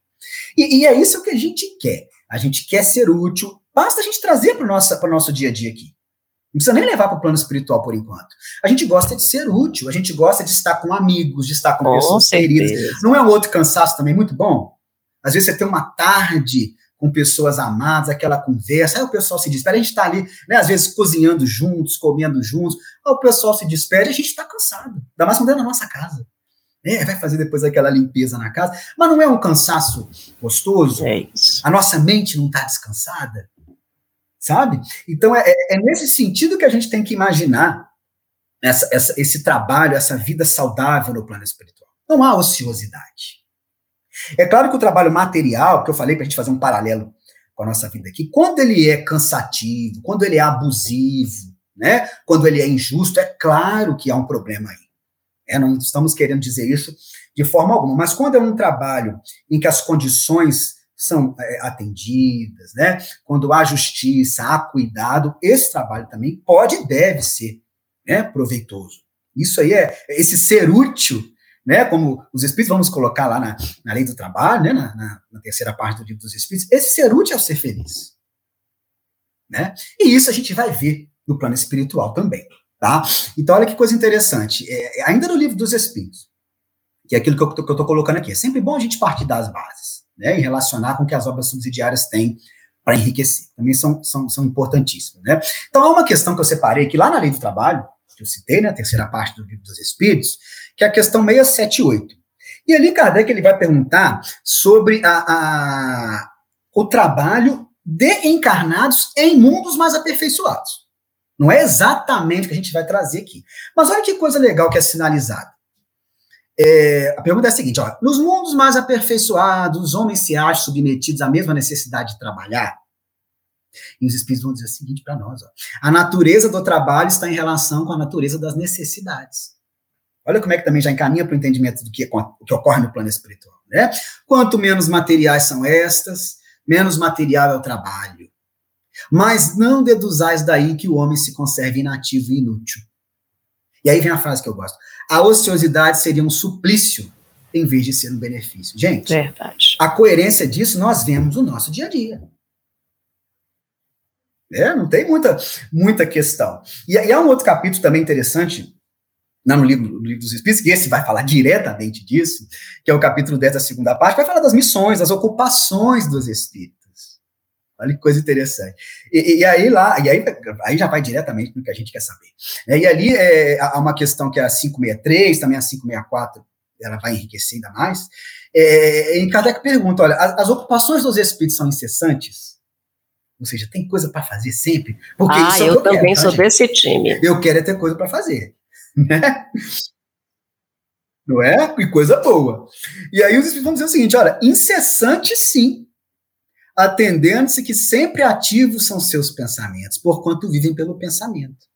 E, e é isso que a gente quer a gente quer ser útil, basta a gente trazer para o nosso dia a dia aqui. Não precisa nem levar para o plano espiritual por enquanto. A gente gosta de ser útil, a gente gosta de estar com amigos, de estar com, com pessoas certeza. queridas. Não é um outro cansaço também muito bom? Às vezes você tem uma tarde com pessoas amadas, aquela conversa, aí o pessoal se despede, a gente está ali, né, às vezes cozinhando juntos, comendo juntos, aí o pessoal se despede, a gente está cansado, ainda mais quando é na nossa casa né? vai fazer depois aquela limpeza na casa, mas não é um cansaço gostoso? É isso. A nossa mente não está descansada, sabe? Então é, é, é, nesse sentido que a gente tem que imaginar essa, essa, esse trabalho, essa vida saudável no plano espiritual. Não há ociosidade. É claro que o trabalho material, que eu falei para a gente fazer um paralelo com a nossa vida aqui, quando ele é cansativo, quando ele é abusivo, né? Quando ele é injusto, é claro que há um problema aí. É, não estamos querendo dizer isso de forma alguma, mas quando é um trabalho em que as condições são é, atendidas, né? Quando há justiça, há cuidado, esse trabalho também pode e deve ser né, proveitoso. Isso aí é esse ser útil, né? Como os espíritos vamos colocar lá na, na lei do trabalho, né? Na, na, na terceira parte do livro dos espíritos, esse ser útil é o ser feliz, né? E isso a gente vai ver no plano espiritual também. Tá? Então, olha que coisa interessante. É, é ainda no livro dos Espíritos, que é aquilo que eu estou colocando aqui, é sempre bom a gente partir das bases, né, e relacionar com o que as obras subsidiárias têm para enriquecer. Também são, são, são importantíssimas. Né? Então, há uma questão que eu separei aqui lá na Lei do Trabalho, que eu citei, né, terceira parte do livro dos Espíritos, que é a questão 678. E ali Kardec ele vai perguntar sobre a, a, o trabalho de encarnados em mundos mais aperfeiçoados. Não é exatamente o que a gente vai trazer aqui. Mas olha que coisa legal que é sinalizada. É, a pergunta é a seguinte: ó, nos mundos mais aperfeiçoados, os homens se acham submetidos à mesma necessidade de trabalhar? E os espíritos vão dizer o seguinte para nós: ó, a natureza do trabalho está em relação com a natureza das necessidades. Olha como é que também já encaminha para o entendimento do que, o que ocorre no plano espiritual. Né? Quanto menos materiais são estas, menos material é o trabalho. Mas não deduzais daí que o homem se conserve inativo e inútil. E aí vem a frase que eu gosto. A ociosidade seria um suplício em vez de ser um benefício. Gente, Verdade. a coerência disso nós vemos no nosso dia a dia. É, não tem muita, muita questão. E, e há um outro capítulo também interessante, no livro, no livro dos Espíritos, que esse vai falar diretamente disso, que é o capítulo 10 da segunda parte, vai falar das missões, das ocupações dos Espíritos. Olha que coisa interessante. E, e, aí lá, e aí, aí já vai diretamente no que a gente quer saber. É, e ali é, há uma questão que é a 563, também a 564 ela vai enriquecer ainda mais. É, em Kardec pergunta: olha, as, as ocupações dos espíritos são incessantes? Ou seja, tem coisa para fazer sempre? Porque ah, é eu, eu também quero, tá, sou desse time. Eu quero é ter coisa para fazer. Né? Não é? E coisa boa. E aí os espíritos vão dizer o seguinte: olha, incessante sim, atendendo-se que sempre ativos são seus pensamentos, porquanto vivem pelo pensamento.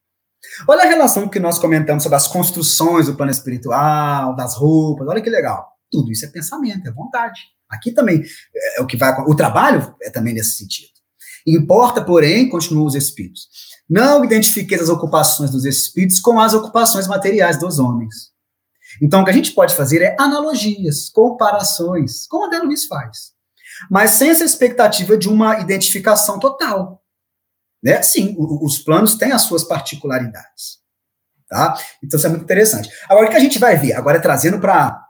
Olha a relação que nós comentamos sobre as construções do plano espiritual, das roupas, olha que legal. Tudo isso é pensamento, é vontade. Aqui também é o que vai. O trabalho é também nesse sentido. Importa, porém, continuam os espíritos. Não identifiquei as ocupações dos espíritos com as ocupações materiais dos homens. Então, o que a gente pode fazer é analogias, comparações, como André Luiz faz. Mas sem essa expectativa de uma identificação total. Né? Sim, os planos têm as suas particularidades. Tá? Então, isso é muito interessante. Agora, o que a gente vai ver? Agora, trazendo para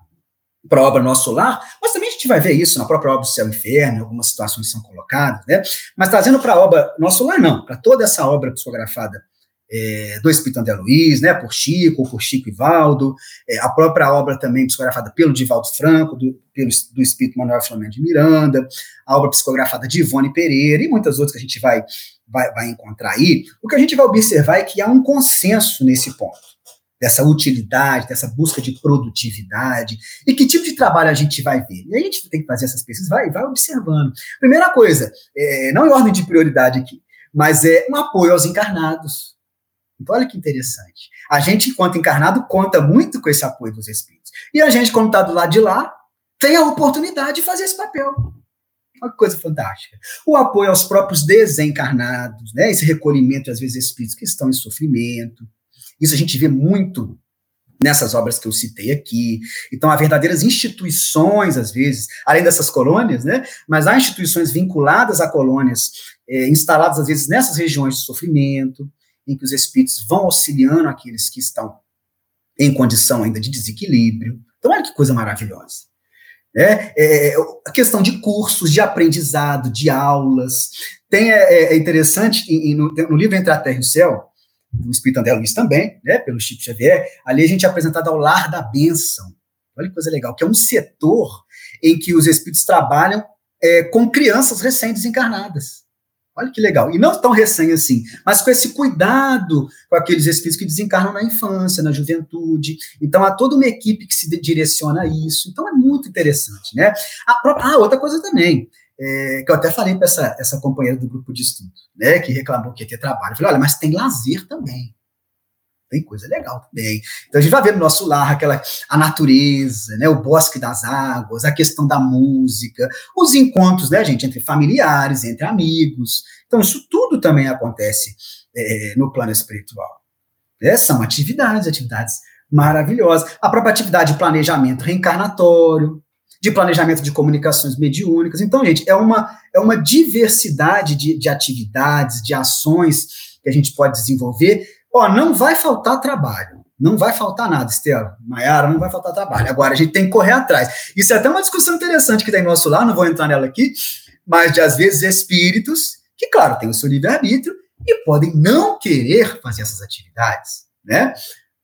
a obra Nosso Lar, mas também a gente vai ver isso na própria obra do Céu e Inferno, algumas situações são colocadas, né? Mas trazendo para a obra Nosso Lar, não, para toda essa obra psicografada é, do Espírito André Luiz, né, por Chico, por Chico e Valdo, é, a própria obra também psicografada pelo Divaldo Franco, do, pelo, do Espírito Manuel Flamengo de Miranda, a obra psicografada de Ivone Pereira e muitas outras que a gente vai, vai, vai encontrar aí, o que a gente vai observar é que há um consenso nesse ponto dessa utilidade, dessa busca de produtividade, e que tipo de trabalho a gente vai ver. E a gente tem que fazer essas pesquisas, vai, vai observando. Primeira coisa, é, não em ordem de prioridade aqui, mas é um apoio aos encarnados. Então, olha que interessante. A gente, enquanto encarnado, conta muito com esse apoio dos espíritos. E a gente, quando está do lado de lá, tem a oportunidade de fazer esse papel. Que coisa fantástica. O apoio aos próprios desencarnados, né? esse recolhimento, às vezes, espíritos que estão em sofrimento, isso a gente vê muito nessas obras que eu citei aqui. Então, há verdadeiras instituições, às vezes, além dessas colônias, né? Mas há instituições vinculadas a colônias, é, instaladas, às vezes, nessas regiões de sofrimento, em que os espíritos vão auxiliando aqueles que estão em condição ainda de desequilíbrio. Então, olha que coisa maravilhosa. É, é, a questão de cursos, de aprendizado, de aulas. Tem, é, é interessante, no, no livro Entre a Terra e o Céu, do Espírito André Luiz também, né, pelo Chico Xavier, ali a gente é apresentado ao Lar da Bênção. Olha que coisa legal, que é um setor em que os espíritos trabalham é, com crianças recém-desencarnadas. Olha que legal. E não tão recém assim, mas com esse cuidado com aqueles espíritos que desencarnam na infância, na juventude. Então, há toda uma equipe que se direciona a isso. Então, é muito interessante, né? Ah, outra coisa também é, que eu até falei para essa, essa companheira do grupo de estudo, né, que reclamou que ia ter trabalho. Eu falei, olha, mas tem lazer também. Tem coisa legal também. Então a gente vai ver no nosso lar aquela a natureza, né, o bosque das águas, a questão da música, os encontros, né, gente, entre familiares, entre amigos. Então isso tudo também acontece é, no plano espiritual. É, são atividades, atividades maravilhosas. A própria atividade de planejamento reencarnatório, de planejamento de comunicações mediúnicas. Então, gente, é uma, é uma diversidade de, de atividades, de ações que a gente pode desenvolver. Ó, não vai faltar trabalho. Não vai faltar nada, Estela. Maiara, não vai faltar trabalho. Agora, a gente tem que correr atrás. Isso é até uma discussão interessante que tem nosso lá, não vou entrar nela aqui, mas de, às vezes, espíritos que, claro, têm o seu livre-arbítrio e podem não querer fazer essas atividades, né?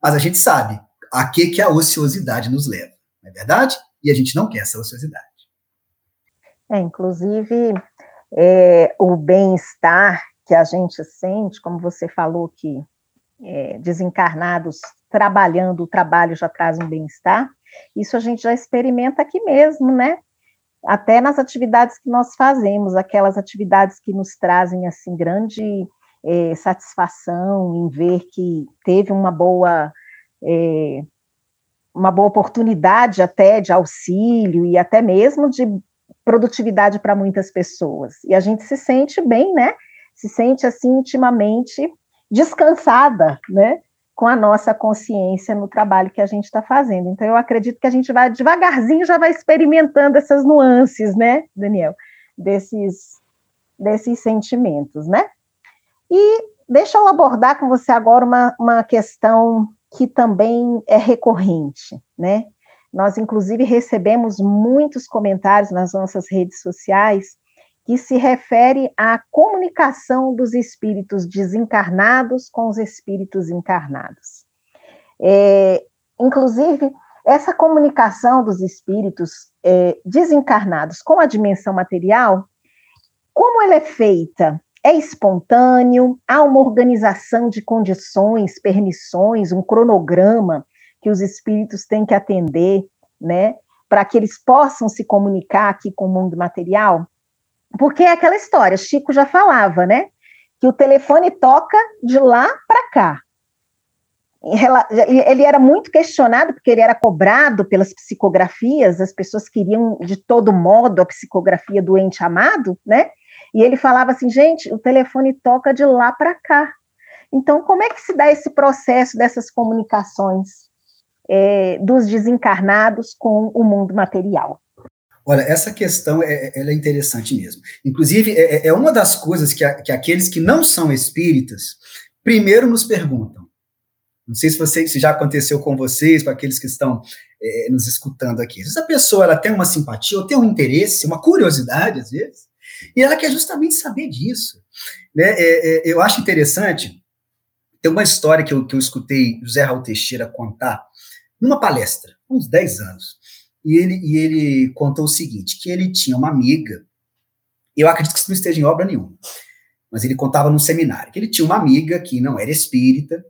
Mas a gente sabe a que, que a ociosidade nos leva, não é verdade? e a gente não quer essa ociosidade. É, inclusive, é, o bem-estar que a gente sente, como você falou que é, desencarnados trabalhando, o trabalho já traz um bem-estar, isso a gente já experimenta aqui mesmo, né? Até nas atividades que nós fazemos, aquelas atividades que nos trazem, assim, grande é, satisfação em ver que teve uma boa é, uma boa oportunidade até de auxílio e até mesmo de produtividade para muitas pessoas. E a gente se sente bem, né? Se sente assim intimamente descansada, né? Com a nossa consciência no trabalho que a gente está fazendo. Então, eu acredito que a gente vai devagarzinho já vai experimentando essas nuances, né, Daniel? Desses, desses sentimentos, né? E deixa eu abordar com você agora uma, uma questão que também é recorrente, né? Nós, inclusive, recebemos muitos comentários nas nossas redes sociais que se refere à comunicação dos espíritos desencarnados com os espíritos encarnados. É, inclusive, essa comunicação dos espíritos é, desencarnados com a dimensão material, como ela é feita? É espontâneo? Há uma organização de condições, permissões, um cronograma que os espíritos têm que atender, né? Para que eles possam se comunicar aqui com o mundo material? Porque é aquela história, Chico já falava, né? Que o telefone toca de lá para cá ele era muito questionado porque ele era cobrado pelas psicografias, as pessoas queriam de todo modo a psicografia do ente amado, né? E ele falava assim, gente, o telefone toca de lá para cá. Então, como é que se dá esse processo dessas comunicações é, dos desencarnados com o mundo material? Olha, essa questão é, é, é interessante mesmo. Inclusive, é, é, é uma das coisas que, a, que aqueles que não são espíritas primeiro nos perguntam não sei se, você, se já aconteceu com vocês, com aqueles que estão é, nos escutando aqui. Se essa pessoa ela tem uma simpatia, ou tem um interesse, uma curiosidade, às vezes, e ela quer justamente saber disso. Né? É, é, eu acho interessante, tem uma história que eu, que eu escutei José Raul Teixeira contar numa palestra, uns 10 anos. E ele, e ele contou o seguinte: que ele tinha uma amiga, eu acredito que isso não esteja em obra nenhuma, mas ele contava num seminário, que ele tinha uma amiga que não era espírita,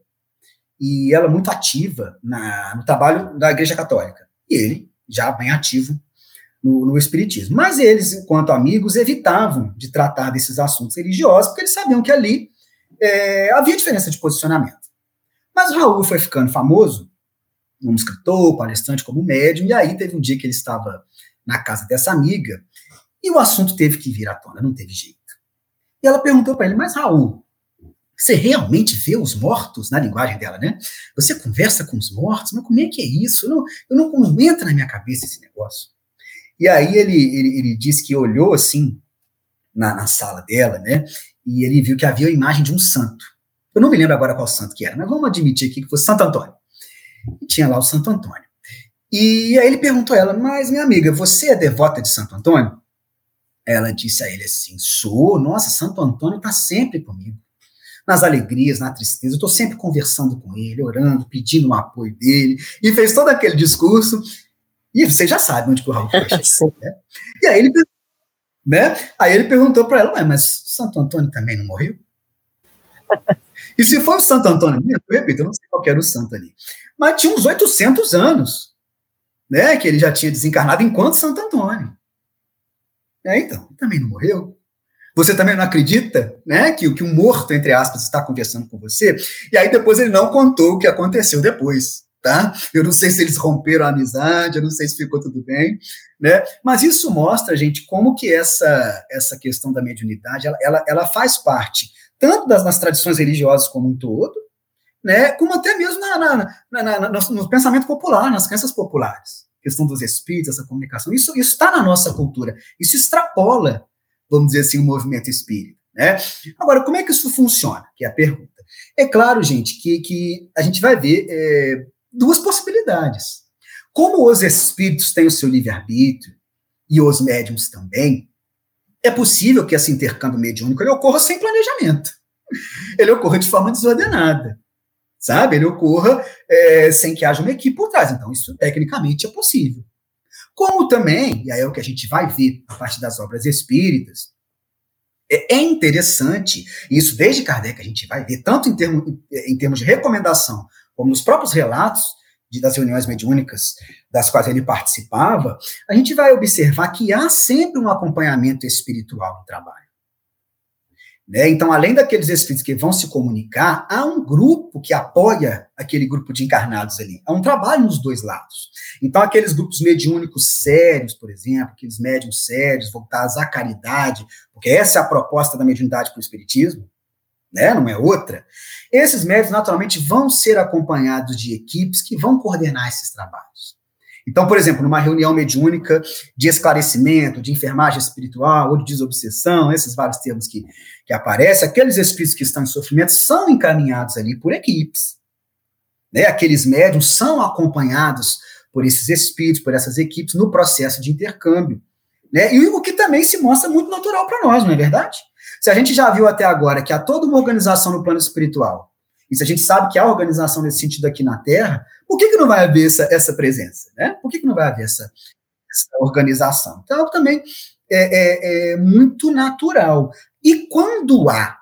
e ela muito ativa na, no trabalho da Igreja Católica. E ele, já bem ativo no, no, Espiritismo. Mas eles, enquanto amigos, evitavam de tratar desses assuntos religiosos, porque eles sabiam que ali é, havia diferença de posicionamento. Mas Raul foi ficando famoso, como escritor, palestrante, como médium, e aí teve um dia que ele estava na casa dessa amiga, e o assunto teve que vir à tona, não teve jeito. E ela perguntou para ele, mas Raul, você realmente vê os mortos, na linguagem dela, né? Você conversa com os mortos, mas como é que é isso? Eu não, eu não, não entra na minha cabeça esse negócio. E aí ele, ele, ele disse que olhou assim na, na, sala dela, né? E ele viu que havia a imagem de um santo. Eu não me lembro agora qual santo que era, mas vamos admitir aqui que fosse Santo Antônio. E tinha lá o Santo Antônio. E aí ele perguntou a ela, mas minha amiga, você é devota de Santo Antônio? Ela disse a ele assim: sou, nossa, Santo Antônio está sempre comigo nas alegrias, na tristeza. Eu estou sempre conversando com ele, orando, pedindo o apoio dele. E fez todo aquele discurso. E você já sabe onde que o Raul foi né? E aí ele, né? aí ele perguntou para ela, mas Santo Antônio também não morreu? E se foi o Santo Antônio mesmo, eu repito, eu não sei qual era o santo ali. Mas tinha uns 800 anos, né, que ele já tinha desencarnado enquanto Santo Antônio. É, então, também não morreu. Você também não acredita, né, que, que um morto, entre aspas, está conversando com você? E aí depois ele não contou o que aconteceu depois, tá? Eu não sei se eles romperam a amizade, eu não sei se ficou tudo bem, né? Mas isso mostra, gente, como que essa, essa questão da mediunidade, ela, ela, ela faz parte tanto das, nas tradições religiosas como um todo, né, como até mesmo na, na, na, na no, pensamento popular, nas crenças populares. A questão dos espíritos, essa comunicação, isso está na nossa cultura, isso extrapola vamos dizer assim, o movimento espírita. Né? Agora, como é que isso funciona? Que é a pergunta. É claro, gente, que, que a gente vai ver é, duas possibilidades. Como os espíritos têm o seu livre-arbítrio, e os médiums também, é possível que esse intercâmbio mediúnico ele ocorra sem planejamento. Ele ocorra de forma desordenada. Sabe? Ele ocorra é, sem que haja uma equipe por trás. Então, isso tecnicamente é possível. Como também, e aí é o que a gente vai ver a partir das obras espíritas, é, é interessante, isso desde Kardec a gente vai ver, tanto em, termo, em termos de recomendação, como nos próprios relatos de, das reuniões mediúnicas das quais ele participava, a gente vai observar que há sempre um acompanhamento espiritual no trabalho. Né? Então, além daqueles espíritos que vão se comunicar, há um grupo que apoia aquele grupo de encarnados ali. Há um trabalho nos dois lados. Então, aqueles grupos mediúnicos sérios, por exemplo, aqueles médiums sérios, voltados à caridade, porque essa é a proposta da mediunidade para o espiritismo, né? não é outra. Esses médios, naturalmente, vão ser acompanhados de equipes que vão coordenar esses trabalhos. Então, por exemplo, numa reunião mediúnica de esclarecimento, de enfermagem espiritual ou de desobsessão, esses vários termos que, que aparecem, aqueles espíritos que estão em sofrimento são encaminhados ali por equipes. Né? Aqueles médiums são acompanhados por esses espíritos, por essas equipes, no processo de intercâmbio. Né? E o que também se mostra muito natural para nós, não é verdade? Se a gente já viu até agora que há toda uma organização no plano espiritual e se a gente sabe que há organização nesse sentido aqui na Terra, por que, que não vai haver essa, essa presença? Né? Por que, que não vai haver essa, essa organização? Então, também é, é, é muito natural. E quando há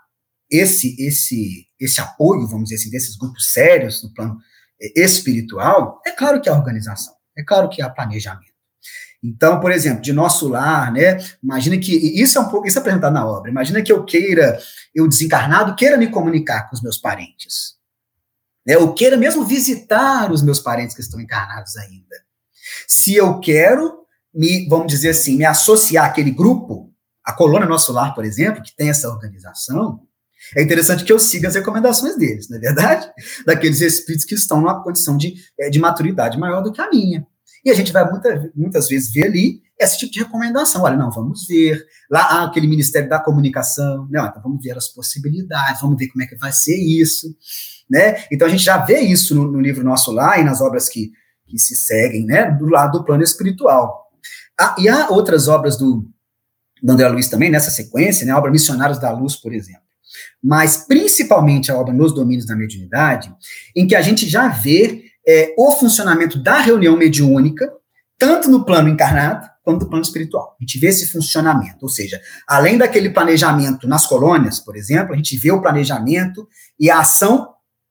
esse, esse, esse apoio, vamos dizer assim, desses grupos sérios no plano é, espiritual, é claro que há organização, é claro que há planejamento. Então, por exemplo, de nosso lar, né? Imagina que isso é um pouco isso é apresentado na obra. Imagina que eu queira, eu desencarnado, queira me comunicar com os meus parentes. Né, eu queira mesmo visitar os meus parentes que estão encarnados ainda. Se eu quero me, vamos dizer assim, me associar àquele grupo, a colônia Nosso Lar, por exemplo, que tem essa organização, é interessante que eu siga as recomendações deles, não é verdade? Daqueles espíritos que estão numa condição de, eh, de maturidade maior do que a minha. E a gente vai muita, muitas vezes ver ali esse tipo de recomendação. Olha, não, vamos ver. Lá há aquele Ministério da Comunicação. Não, então vamos ver as possibilidades, vamos ver como é que vai ser isso. Né? Então a gente já vê isso no, no livro Nosso Lá e nas obras que, que se seguem, né? Do lado do plano espiritual. Ah, e há outras obras do, do André Luiz também, nessa sequência, né? A obra Missionários da Luz, por exemplo. Mas principalmente a obra Nos Domínios da Mediunidade, em que a gente já vê é, o funcionamento da reunião mediúnica, tanto no plano encarnado quanto no plano espiritual. A gente vê esse funcionamento, ou seja, além daquele planejamento nas colônias, por exemplo, a gente vê o planejamento e a ação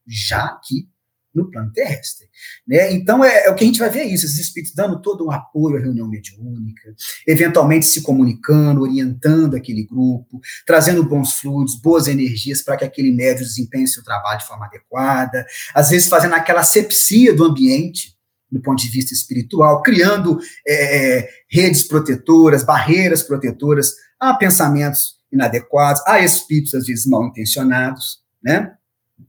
já aqui no plano terrestre. Né? Então, é, é, o que a gente vai ver isso, esses espíritos dando todo o apoio à reunião mediúnica, eventualmente se comunicando, orientando aquele grupo, trazendo bons fluidos, boas energias para que aquele médium desempenhe seu trabalho de forma adequada, às vezes fazendo aquela sepsia do ambiente, do ponto de vista espiritual, criando é, é redes protetoras, barreiras protetoras a pensamentos inadequados, a espíritos, às vezes, mal intencionados, né?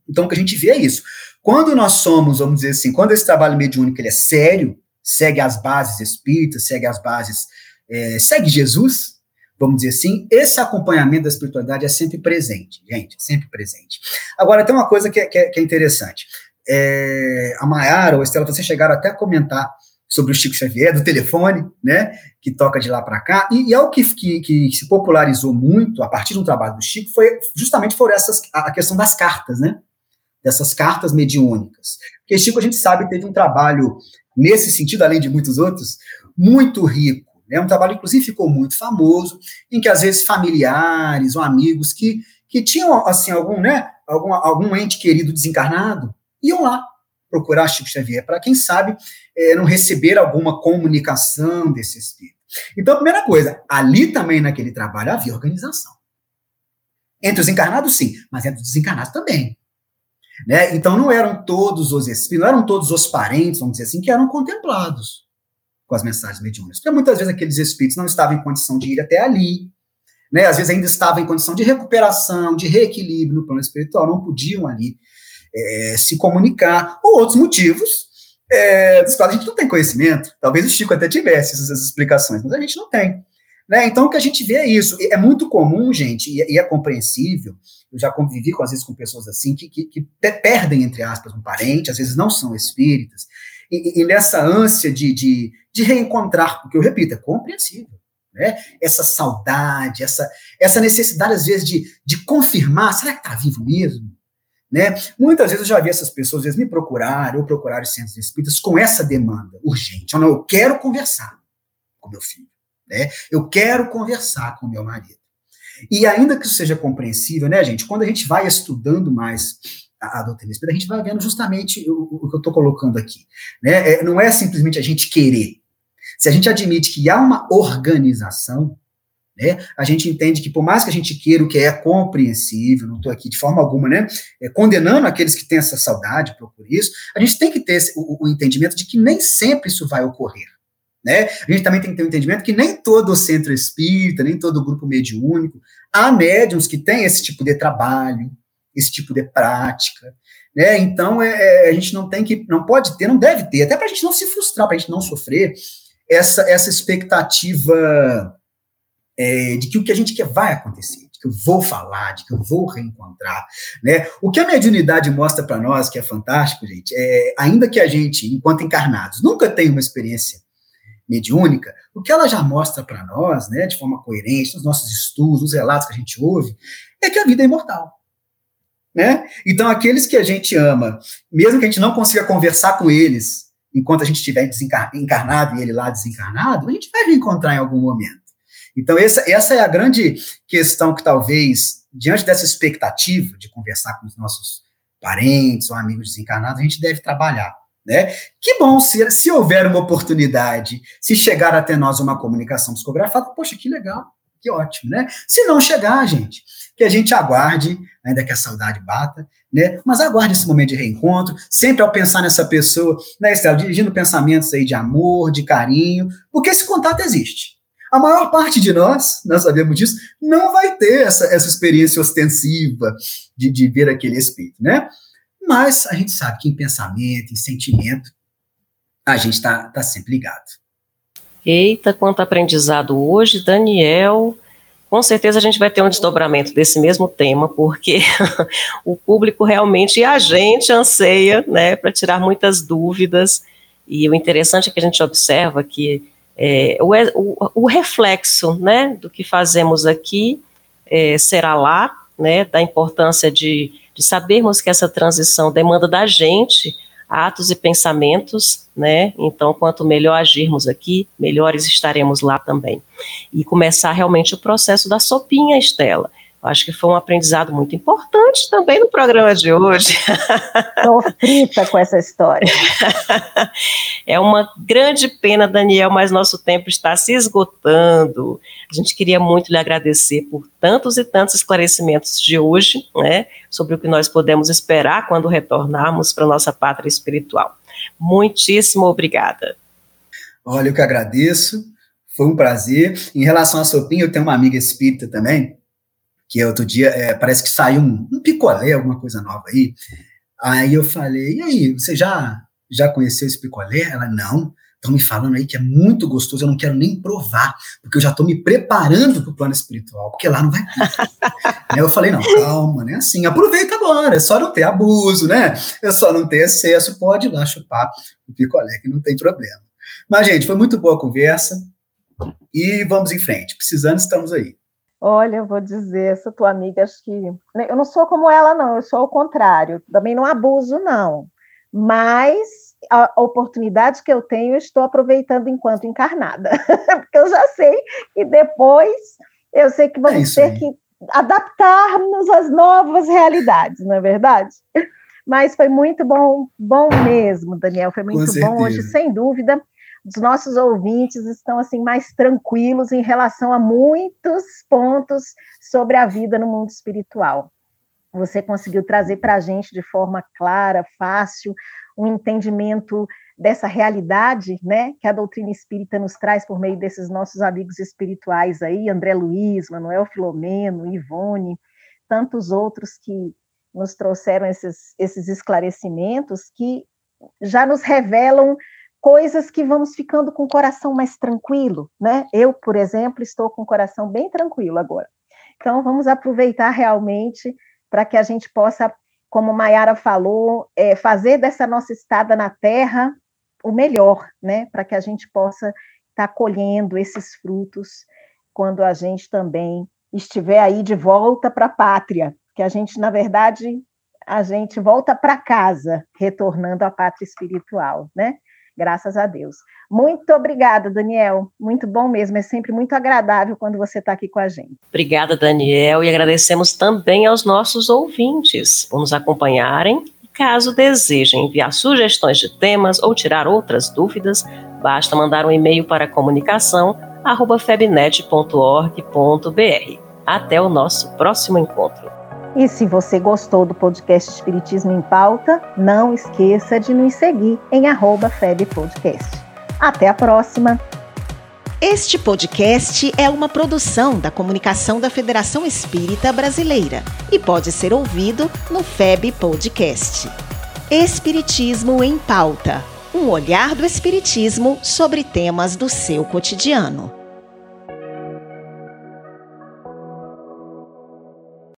Então, o que a gente vê é isso. Quando nós somos, vamos dizer assim, quando esse trabalho mediúnico ele é sério, segue as bases espíritas, segue as bases, é, segue Jesus, vamos dizer assim, esse acompanhamento da espiritualidade é sempre presente, gente, sempre presente. Agora, tem uma coisa que é, que é, é interessante. É, a Mayara ou a Estela, vocês chegaram até a comentar sobre o Chico Xavier, do telefone, né, que toca de lá para cá, e, e algo que, que, que, se popularizou muito a partir do trabalho do Chico foi justamente por essas, a questão das cartas, né, dessas cartas mediúnicas. Porque Chico, a gente sabe, teve um trabalho nesse sentido, além de muitos outros, muito rico. Né? Um trabalho, inclusive, ficou muito famoso, em que às vezes familiares ou amigos que, que tinham assim algum, né, algum, algum ente querido desencarnado iam lá procurar Chico Xavier, para quem sabe é, não receber alguma comunicação desse espírito. Então, primeira coisa, ali também naquele trabalho havia organização. Entre os encarnados, sim, mas entre os desencarnados também. Né? Então não eram todos os espíritos, não eram todos os parentes, vamos dizer assim, que eram contemplados com as mensagens mediúnicas. Porque muitas vezes aqueles espíritos não estavam em condição de ir até ali, né? às vezes ainda estavam em condição de recuperação, de reequilíbrio no plano espiritual, não podiam ali é, se comunicar, ou outros motivos é, dos quais a gente não tem conhecimento. Talvez o Chico até tivesse essas, essas explicações, mas a gente não tem. Né? Então, o que a gente vê é isso. É muito comum, gente, e, e é compreensível, eu já convivi, com, às vezes, com pessoas assim, que, que, que perdem, entre aspas, um parente, às vezes não são espíritas, e, e nessa ânsia de, de, de reencontrar, porque eu repito, é compreensível. Né? Essa saudade, essa, essa necessidade, às vezes, de, de confirmar, será que está vivo mesmo? Né? Muitas vezes eu já vi essas pessoas, vezes, me procurar ou procurar os centros espíritas com essa demanda urgente. Eu, não, eu quero conversar com meu filho. Né? Eu quero conversar com meu marido. E ainda que isso seja compreensível, né, gente, quando a gente vai estudando mais a, a doutrina espírita, a gente vai vendo justamente o, o que eu estou colocando aqui. Né? É, não é simplesmente a gente querer. Se a gente admite que há uma organização, né, a gente entende que, por mais que a gente queira o que é compreensível, não estou aqui de forma alguma né, é, condenando aqueles que têm essa saudade por isso, a gente tem que ter esse, o, o entendimento de que nem sempre isso vai ocorrer. Né? A gente também tem que ter um entendimento que nem todo o centro espírita, nem todo o grupo mediúnico, há médiums que têm esse tipo de trabalho, esse tipo de prática. Né? Então, é, é a gente não tem que, não pode ter, não deve ter, até para a gente não se frustrar, para a gente não sofrer essa, essa expectativa é, de que o que a gente quer vai acontecer, de que eu vou falar, de que eu vou reencontrar. Né? O que a mediunidade mostra para nós, que é fantástico, gente, é, ainda que a gente, enquanto encarnados, nunca tenha uma experiência mediúnica, o que ela já mostra para nós, né, de forma coerente, nos nossos estudos, nos relatos que a gente ouve, é que a vida é imortal. né? Então, aqueles que a gente ama, mesmo que a gente não consiga conversar com eles enquanto a gente estiver encarnado e ele lá desencarnado, a gente vai reencontrar em algum momento. Então, essa, essa é a grande questão que talvez, diante dessa expectativa de conversar com os nossos parentes ou amigos desencarnados, a gente deve trabalhar. Né? Que bom se, se houver uma oportunidade, se chegar até nós uma comunicação psicografada, poxa, que legal, que ótimo, né? Se não chegar, gente, que a gente aguarde, ainda que a saudade bata, né? Mas aguarde esse momento de reencontro, sempre ao pensar nessa pessoa, né, Estela, dirigindo pensamentos aí de amor, de carinho, porque esse contato existe. A maior parte de nós, nós sabemos disso, não vai ter essa, essa experiência ostensiva de, de ver aquele espírito, né? Mas a gente sabe que em pensamento, em sentimento, a gente está tá sempre ligado. Eita, quanto aprendizado hoje, Daniel. Com certeza a gente vai ter um desdobramento desse mesmo tema, porque o público realmente e a gente anseia, né, para tirar muitas dúvidas. E o interessante é que a gente observa que é, o, o, o, reflexo, né, do que fazemos aqui é, será lá, né, da importância de, de sabermos que essa transição demanda da gente atos e pensamentos, né? Então, quanto melhor agirmos aqui, melhores estaremos lá também. E começar realmente o processo da sopinha, Estela. Eu acho que foi um aprendizado muito importante também no programa de hoje. Estou frita com essa história. É uma grande pena, Daniel, mas nosso tempo está se esgotando. A gente queria muito lhe agradecer por tantos e tantos esclarecimentos de hoje, né, sobre o que nós podemos esperar quando retornarmos para nossa pátria espiritual. Muitíssimo obrigada. Olha, eu que agradeço. Foi um prazer. Em relação à sopinha, eu tenho uma amiga espírita também, que outro dia é, parece que saiu um, um, picolé, alguma coisa nova aí. Aí eu falei, e aí, você já, já conheceu esse picolé? Ela, não. Estão me falando aí que é muito gostoso, eu não quero nem provar, porque eu já estou me preparando para o plano espiritual, porque lá não vai ter. aí eu falei, não, calma, né? Assim, aproveita agora, é só não ter abuso, né? É só não ter excesso, pode ir lá chupar o picolé, que não tem problema. Mas, gente, foi muito boa a conversa e vamos em frente. Precisando, estamos aí. Olha, eu vou dizer, essa tua amiga, acho que. Né, eu não sou como ela, não, eu sou o contrário. Também não abuso, não. Mas a oportunidade que eu tenho, eu estou aproveitando enquanto encarnada. Porque eu já sei que depois eu sei que vamos é ter que adaptar-nos às novas realidades, não é verdade? Mas foi muito bom, bom mesmo, Daniel. Foi muito bom hoje, sem dúvida os nossos ouvintes estão assim mais tranquilos em relação a muitos pontos sobre a vida no mundo espiritual. Você conseguiu trazer para a gente de forma clara, fácil, um entendimento dessa realidade, né, que a doutrina espírita nos traz por meio desses nossos amigos espirituais aí, André Luiz, Manuel Filomeno, Ivone, tantos outros que nos trouxeram esses, esses esclarecimentos que já nos revelam coisas que vamos ficando com o coração mais tranquilo, né? Eu, por exemplo, estou com o coração bem tranquilo agora. Então, vamos aproveitar realmente para que a gente possa, como Maiara falou, é, fazer dessa nossa estada na Terra o melhor, né? Para que a gente possa estar tá colhendo esses frutos quando a gente também estiver aí de volta para a pátria, que a gente, na verdade, a gente volta para casa, retornando à pátria espiritual, né? Graças a Deus. Muito obrigada, Daniel. Muito bom mesmo. É sempre muito agradável quando você está aqui com a gente. Obrigada, Daniel. E agradecemos também aos nossos ouvintes por nos acompanharem. Caso desejem enviar sugestões de temas ou tirar outras dúvidas, basta mandar um e-mail para comunicação@febnet.org.br. Até o nosso próximo encontro. E se você gostou do podcast Espiritismo em Pauta, não esqueça de nos seguir em arroba FebPodcast. Até a próxima! Este podcast é uma produção da Comunicação da Federação Espírita Brasileira e pode ser ouvido no FEB Podcast. Espiritismo em Pauta um olhar do Espiritismo sobre temas do seu cotidiano.